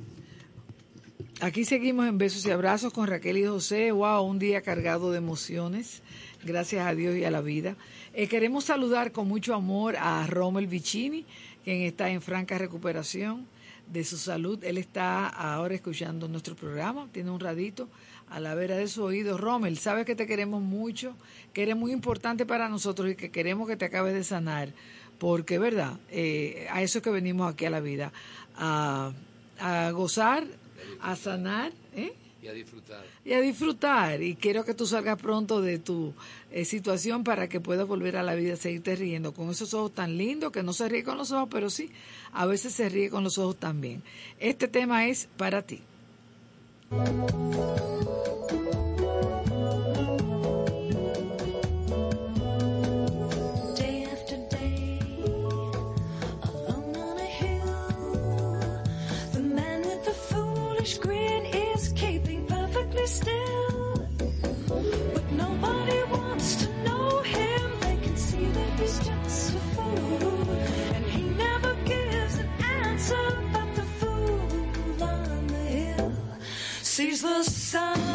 Aquí seguimos en besos y abrazos con Raquel y José. Wow, un día cargado de emociones. Gracias a Dios y a la vida. Eh, queremos saludar con mucho amor a Rommel Vicini, quien está en franca recuperación de su salud. Él está ahora escuchando nuestro programa, tiene un radito a la vera de su oído. Rommel, sabes que te queremos mucho, que eres muy importante para nosotros y que queremos que te acabes de sanar, porque, ¿verdad? Eh, a eso es que venimos aquí a la vida, a, a gozar, a sanar, ¿eh? Y a disfrutar. Y a disfrutar. Y quiero que tú salgas pronto de tu eh, situación para que puedas volver a la vida, seguirte riendo con esos ojos tan lindos, que no se ríe con los ojos, pero sí, a veces se ríe con los ojos también. Este tema es para ti. The sun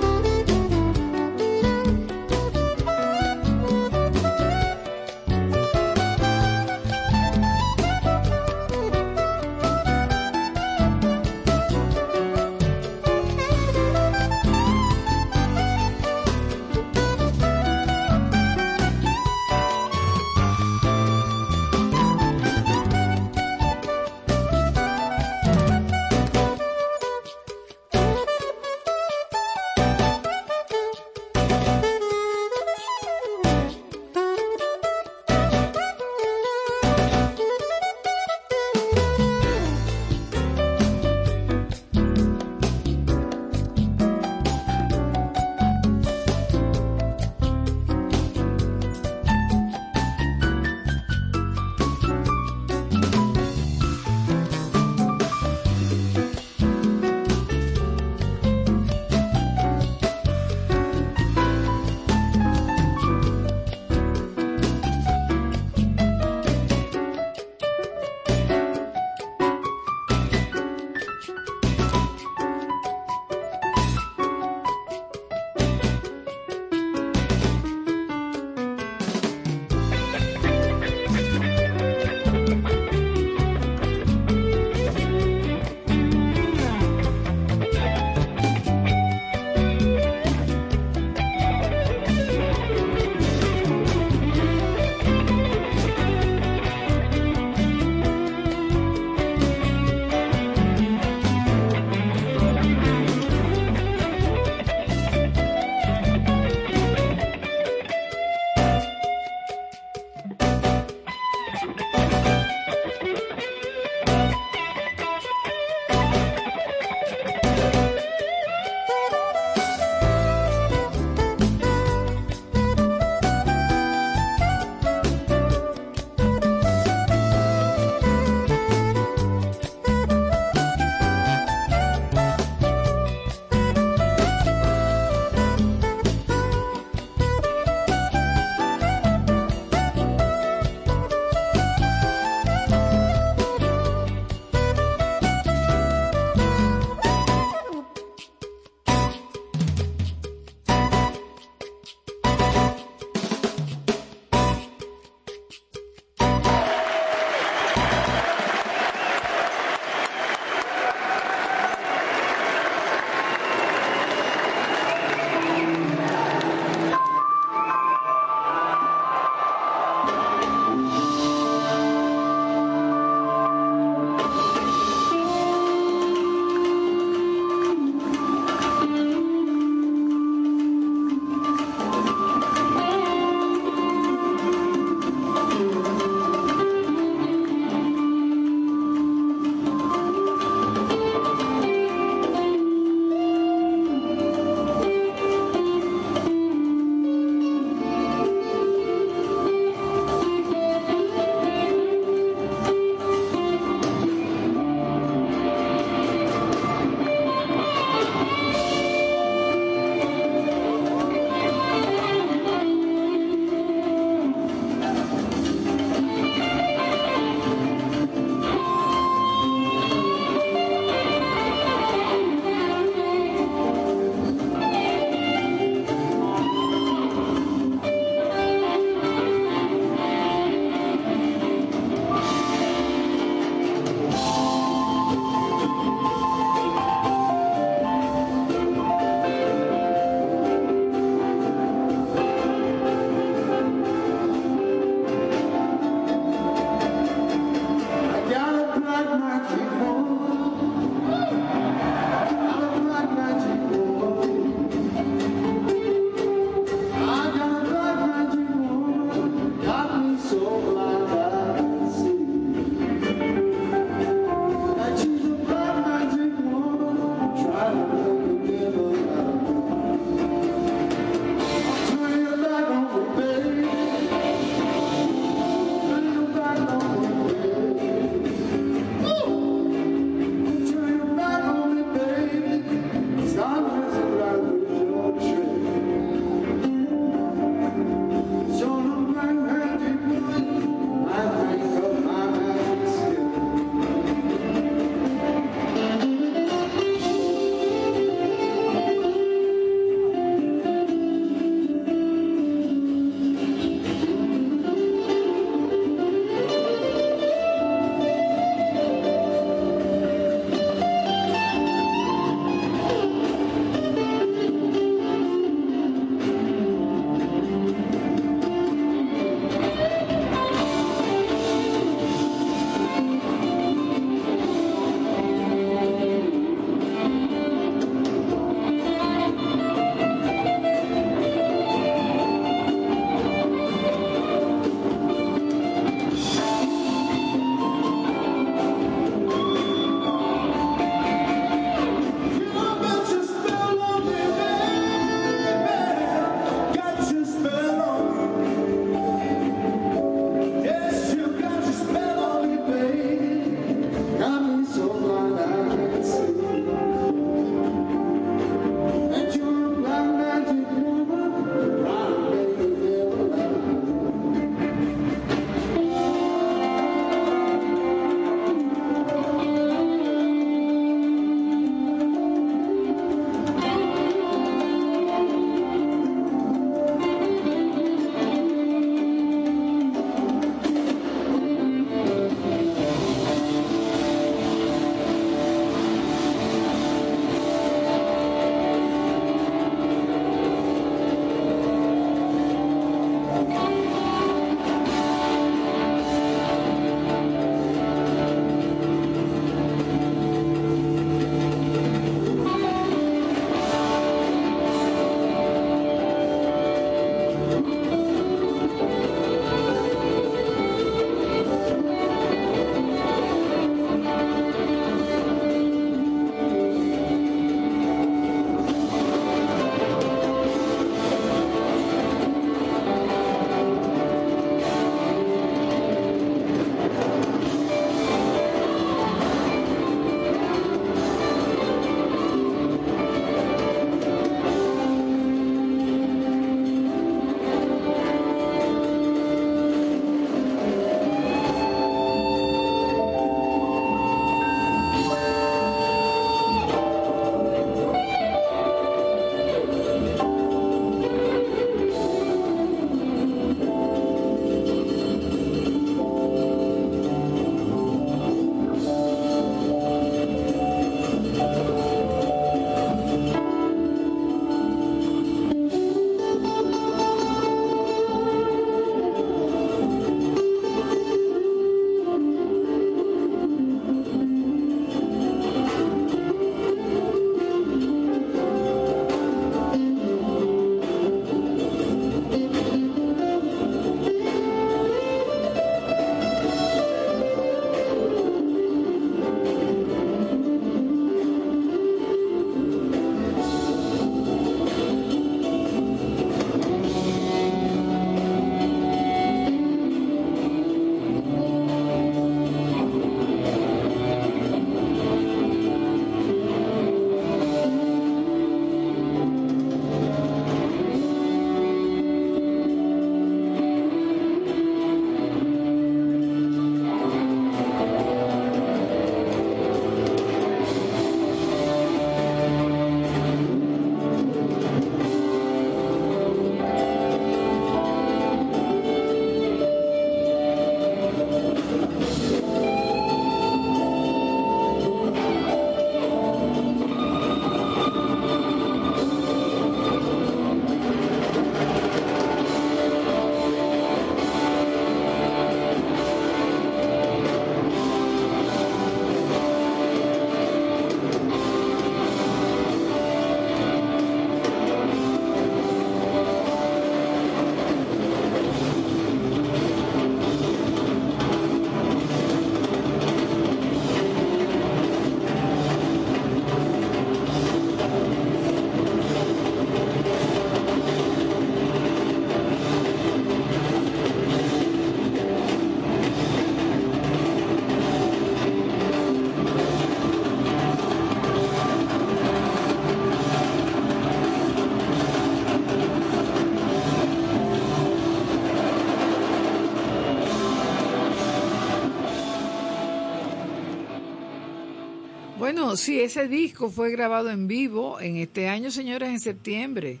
Sí, ese disco fue grabado en vivo en este año, señores, en septiembre,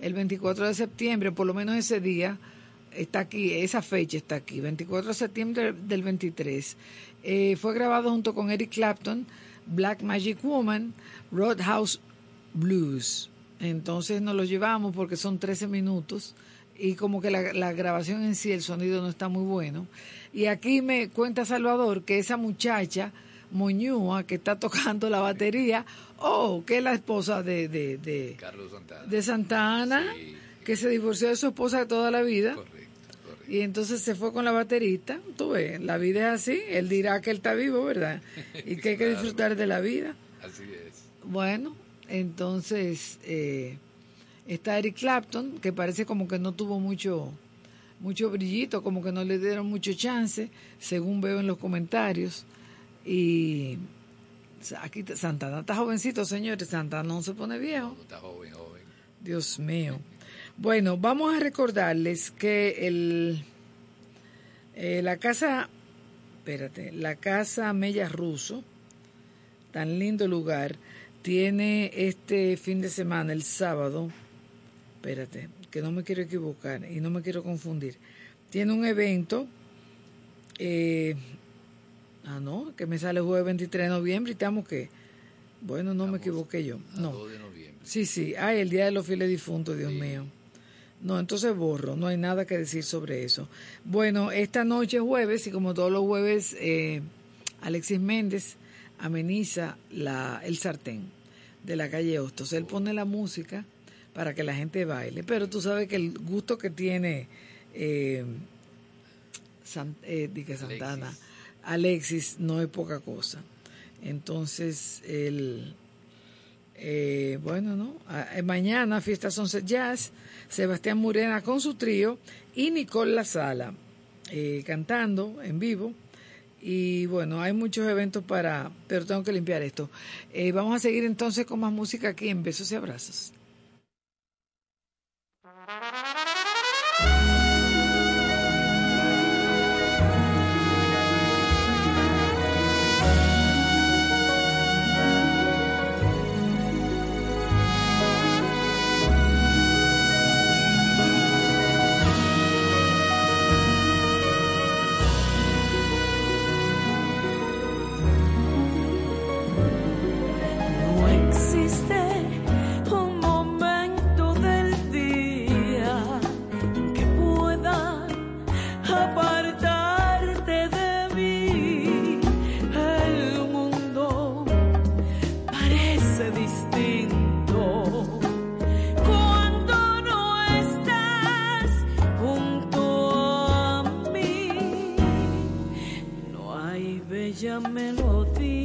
el 24 de septiembre, por lo menos ese día está aquí, esa fecha está aquí, 24 de septiembre del 23. Eh, fue grabado junto con Eric Clapton, Black Magic Woman, Roadhouse Blues. Entonces nos lo llevamos porque son 13 minutos y como que la, la grabación en sí, el sonido no está muy bueno. Y aquí me cuenta Salvador que esa muchacha Moñúa que está tocando la batería, oh, que es la esposa de, de, de, Carlos Santana. de Santa Ana, que se divorció de su esposa de toda la vida. Y entonces se fue con la baterista. Tú ves, la vida es así. Él dirá que él está vivo, ¿verdad? Y que hay que disfrutar de la vida. Así es. Bueno, entonces eh, está Eric Clapton, que parece como que no tuvo mucho mucho brillito, como que no le dieron mucho chance, según veo en los comentarios. Y aquí Santana está jovencito, señores. Santana no se pone viejo. Está joven, joven. Dios mío. Bueno, vamos a recordarles que el eh, la casa, espérate, la casa Mella Russo, tan lindo lugar, tiene este fin de semana, el sábado, espérate, que no me quiero equivocar y no me quiero confundir, tiene un evento, eh, ah no, que me sale el jueves 23 de noviembre y estamos que, bueno, no me equivoqué yo, no. 2 de noviembre. Sí, sí. Ay, el Día de los Fieles Difuntos, Dios mío. No, entonces borro, no hay nada que decir sobre eso. Bueno, esta noche jueves, y como todos los jueves, eh, Alexis Méndez ameniza la, el sartén de la calle Hostos. Él pone la música para que la gente baile, pero tú sabes que el gusto que tiene eh, San- eh, Santana, Alexis, no es poca cosa. Entonces, el... Eh, bueno, ¿no? Eh, mañana Fiesta Sunset Jazz, Sebastián Murena con su trío y Nicole La Sala eh, cantando en vivo. Y bueno, hay muchos eventos para, pero tengo que limpiar esto. Eh, vamos a seguir entonces con más música aquí en Besos y Abrazos. Hay bella melodía en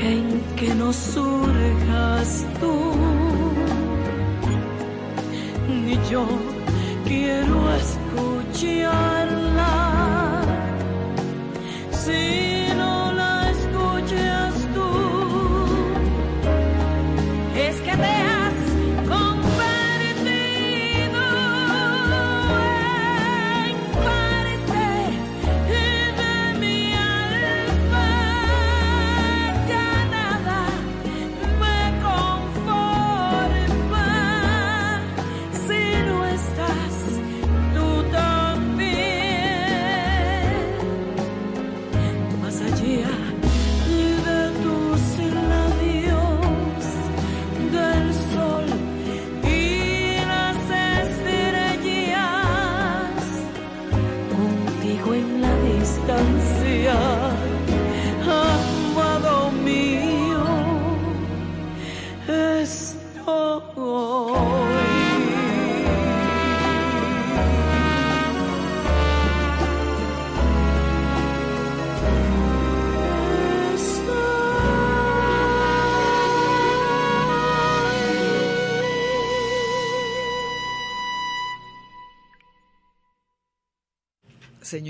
en que no surjas tú, ni yo quiero escuchar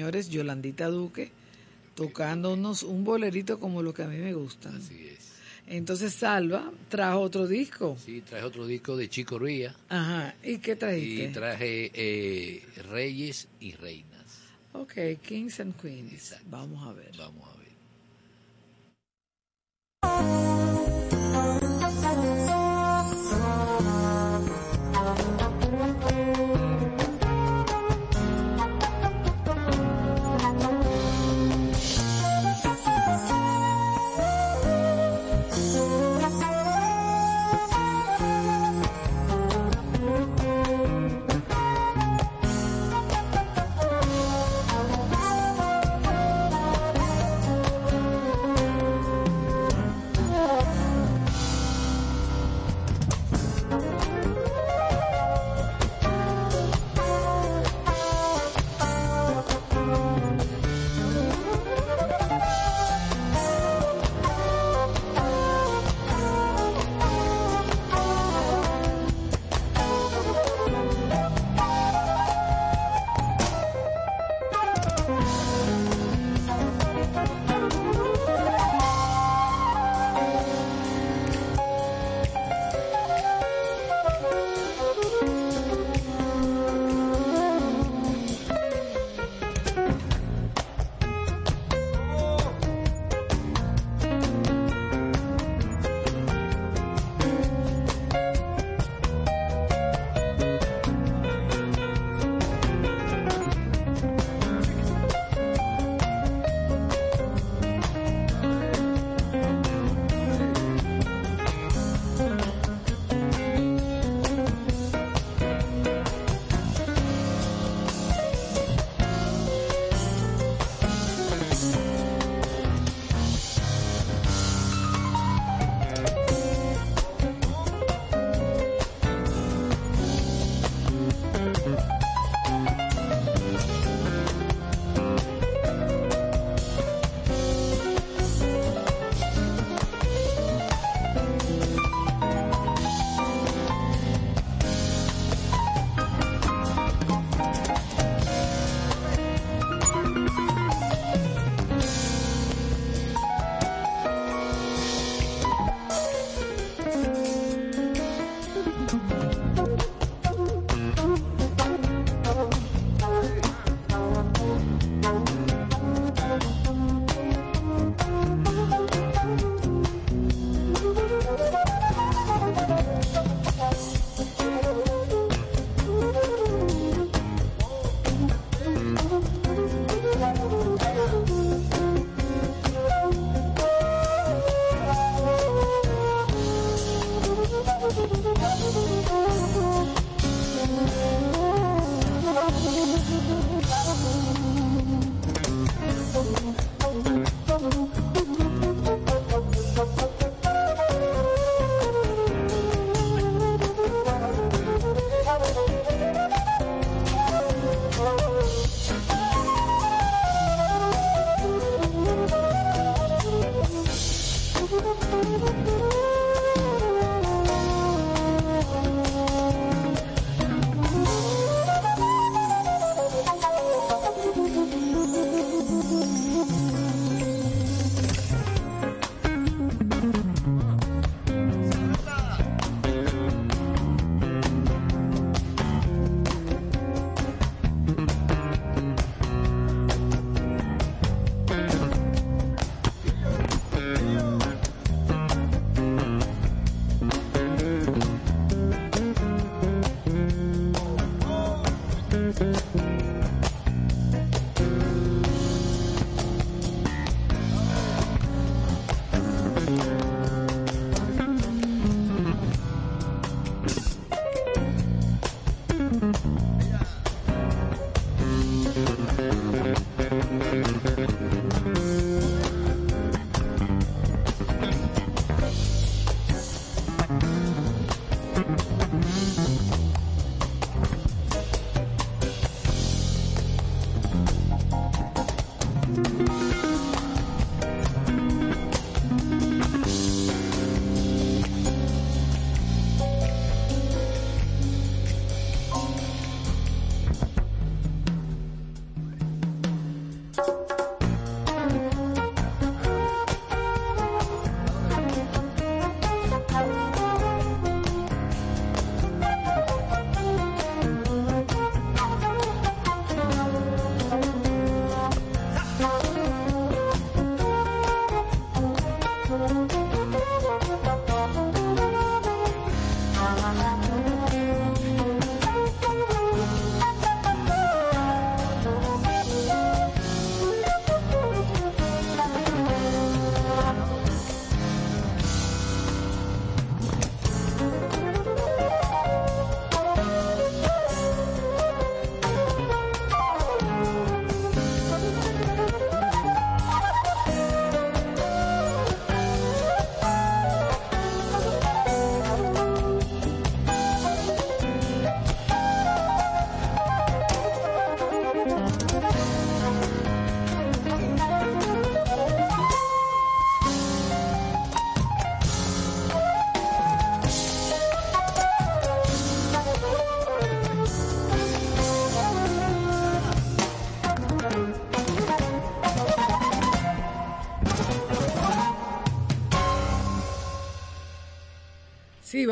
señores Yolandita Duque tocándonos un bolerito como lo que a mí me gusta. Así es. Entonces Salva trajo otro disco. Sí, traje otro disco de Chico Ría. Ajá, ¿y qué trajiste? Y traje eh, Reyes y Reinas. Ok, Kings and Queens. Vamos a ver. Vamos a ver.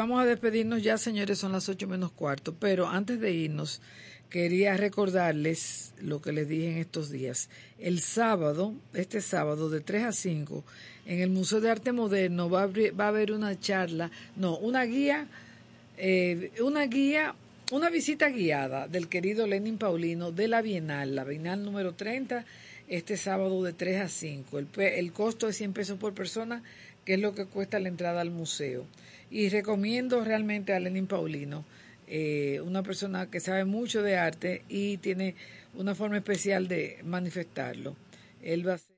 Vamos a despedirnos ya, señores, son las ocho menos cuarto, pero antes de irnos, quería recordarles lo que les dije en estos días. El sábado, este sábado, de 3 a 5, en el Museo de Arte Moderno va a, abrir- va a haber una charla, no, una guía, eh, una guía, una visita guiada del querido Lenin Paulino de la Bienal, la Bienal número 30, este sábado de 3 a 5. El, el costo es 100 pesos por persona, que es lo que cuesta la entrada al museo. Y recomiendo realmente a Lenin Paulino, eh, una persona que sabe mucho de arte y tiene una forma especial de manifestarlo. Él va a hacer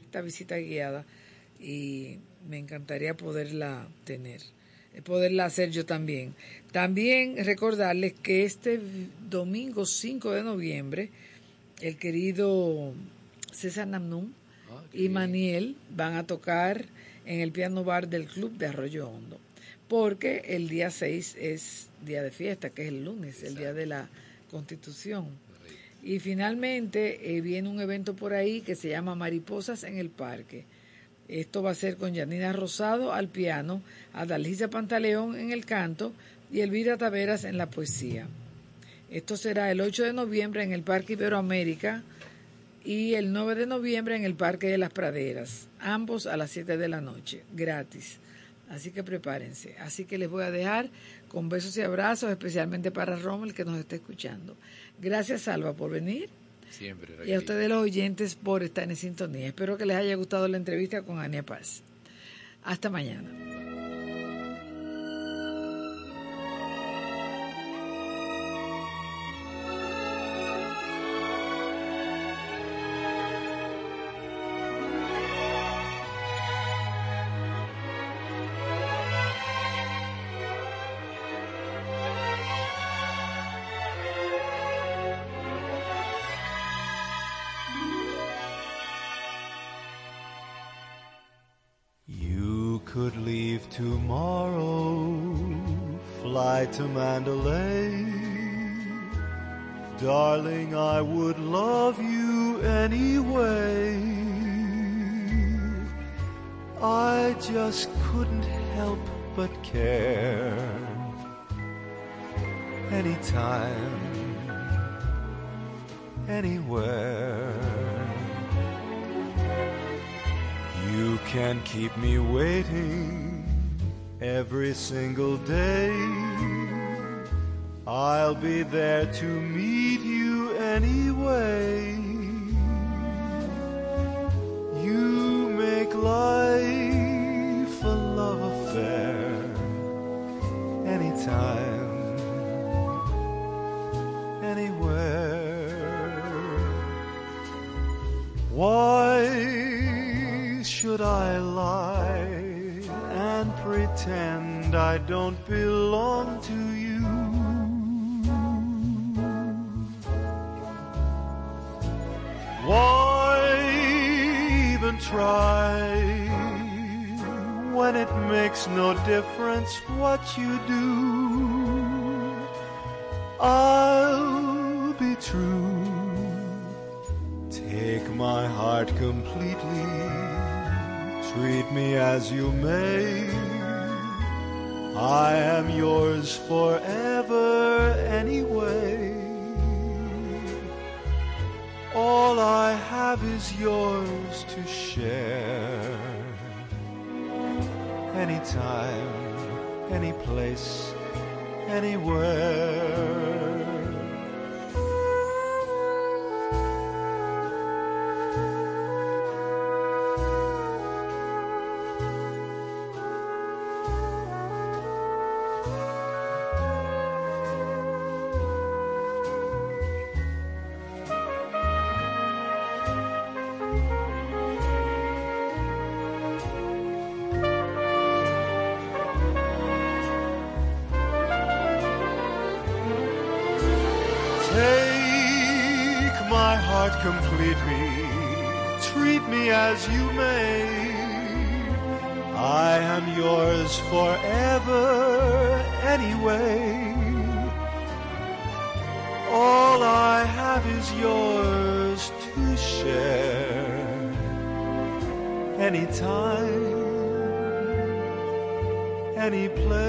esta visita guiada y me encantaría poderla tener, eh, poderla hacer yo también. También recordarles que este domingo 5 de noviembre, el querido César Namnum y Maniel van a tocar en el piano bar del club de Arroyo Hondo, porque el día 6 es día de fiesta, que es el lunes, el día de la Constitución. Y finalmente eh, viene un evento por ahí que se llama Mariposas en el Parque. Esto va a ser con Yanina Rosado al piano, Adalgisa Pantaleón en el canto y Elvira Taveras en la poesía. Esto será el 8 de noviembre en el Parque Iberoamérica y el 9 de noviembre en el Parque de las Praderas, ambos a las 7 de la noche, gratis. Así que prepárense. Así que les voy a dejar con besos y abrazos, especialmente para Rommel que nos está escuchando. Gracias, Salva, por venir. Siempre, Y a ustedes los oyentes por estar en sintonía. Espero que les haya gustado la entrevista con Ania Paz. Hasta mañana. To Mandalay. Darling, I would love you anyway. I just couldn't help but care. Anytime, anywhere. You can keep me waiting every single day. I'll be there to meet difference what you do? I'll be true. Take my heart completely, treat me as you may. I am yours forever anyway. All I have is yours to share. Anytime, any place, anywhere. play.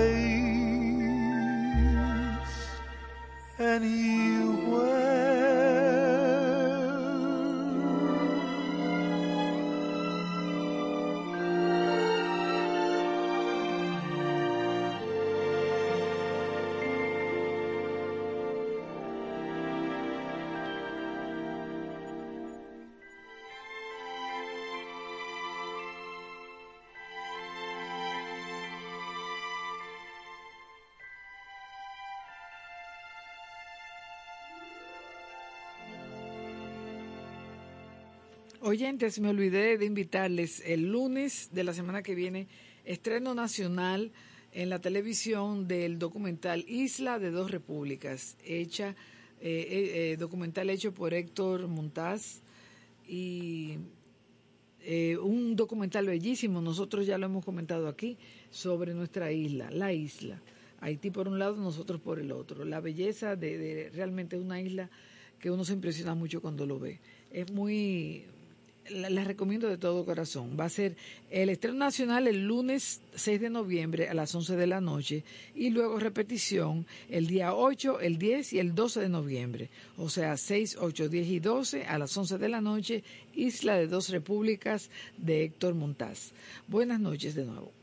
Oyentes, me olvidé de invitarles el lunes de la semana que viene, estreno nacional en la televisión del documental Isla de Dos Repúblicas, hecha, eh, eh, eh, documental hecho por Héctor Montaz y eh, un documental bellísimo, nosotros ya lo hemos comentado aquí, sobre nuestra isla, la isla. Haití por un lado, nosotros por el otro. La belleza de, de realmente una isla que uno se impresiona mucho cuando lo ve. Es muy, la, la recomiendo de todo corazón. Va a ser el estreno nacional el lunes 6 de noviembre a las 11 de la noche y luego repetición el día 8, el 10 y el 12 de noviembre. O sea, 6, 8, 10 y 12 a las 11 de la noche, Isla de Dos Repúblicas de Héctor Montaz. Buenas noches de nuevo.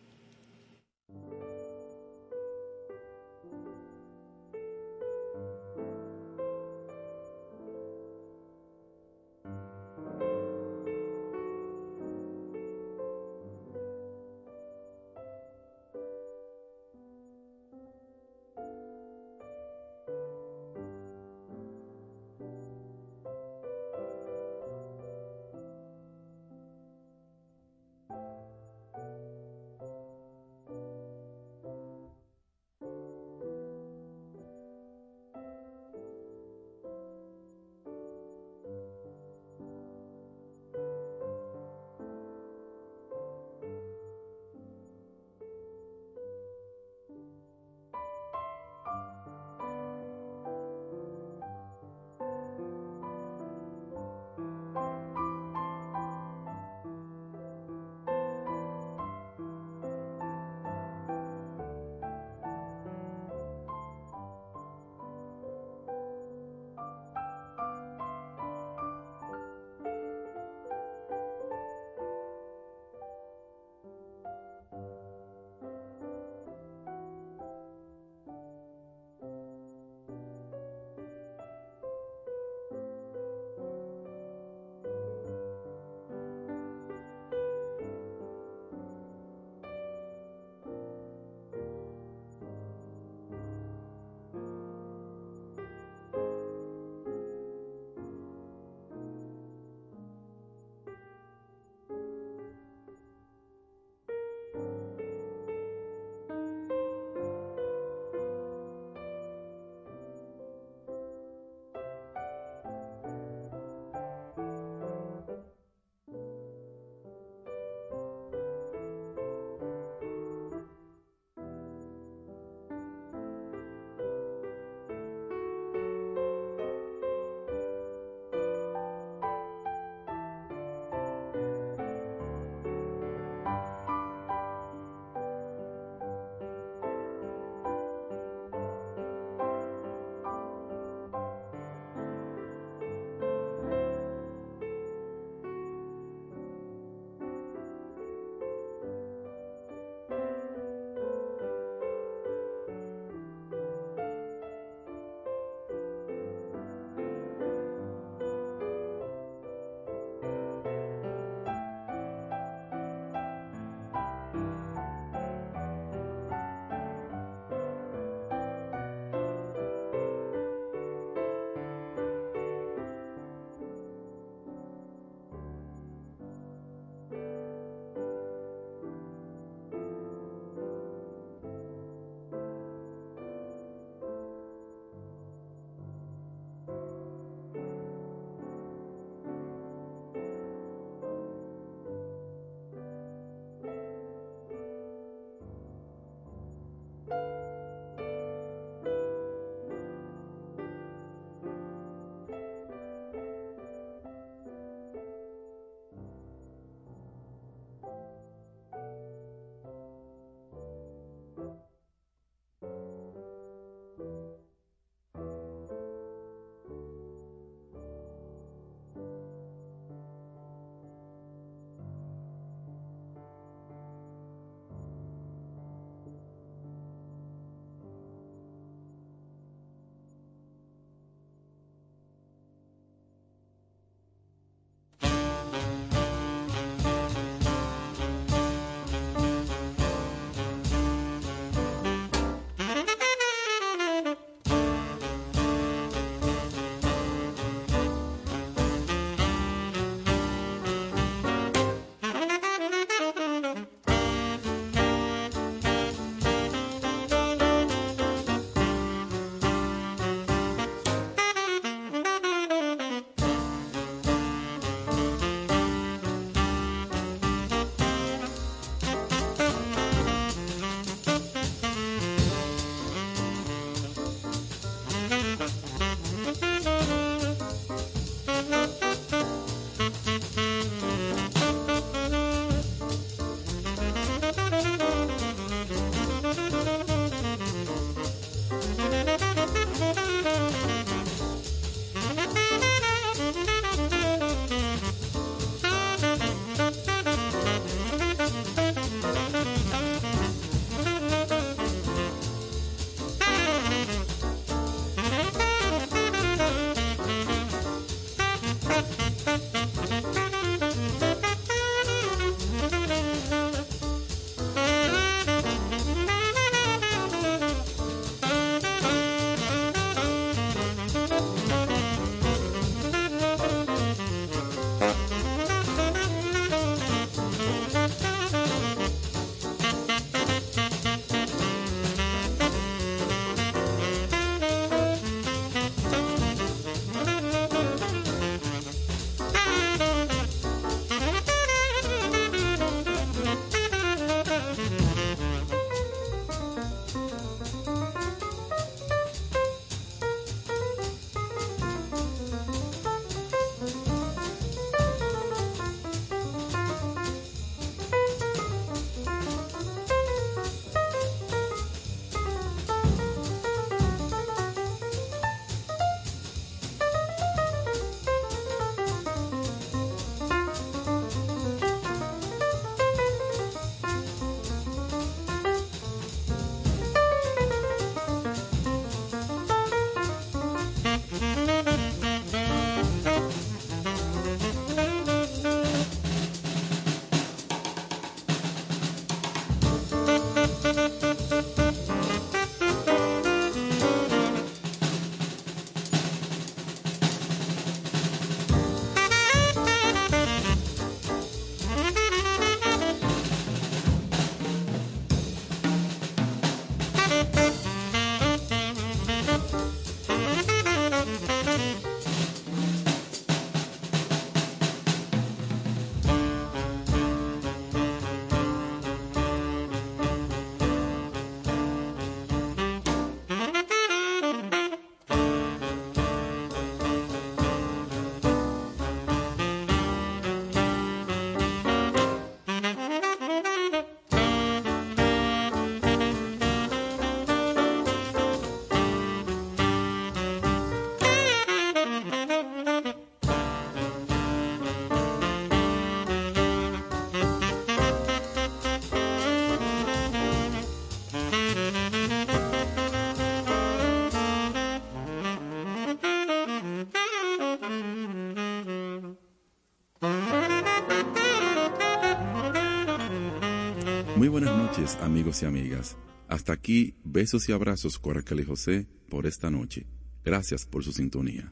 Buenas noches, amigos y amigas. Hasta aquí, besos y abrazos, Coracal y José, por esta noche. Gracias por su sintonía.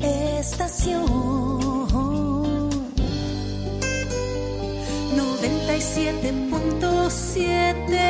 Estación 97.7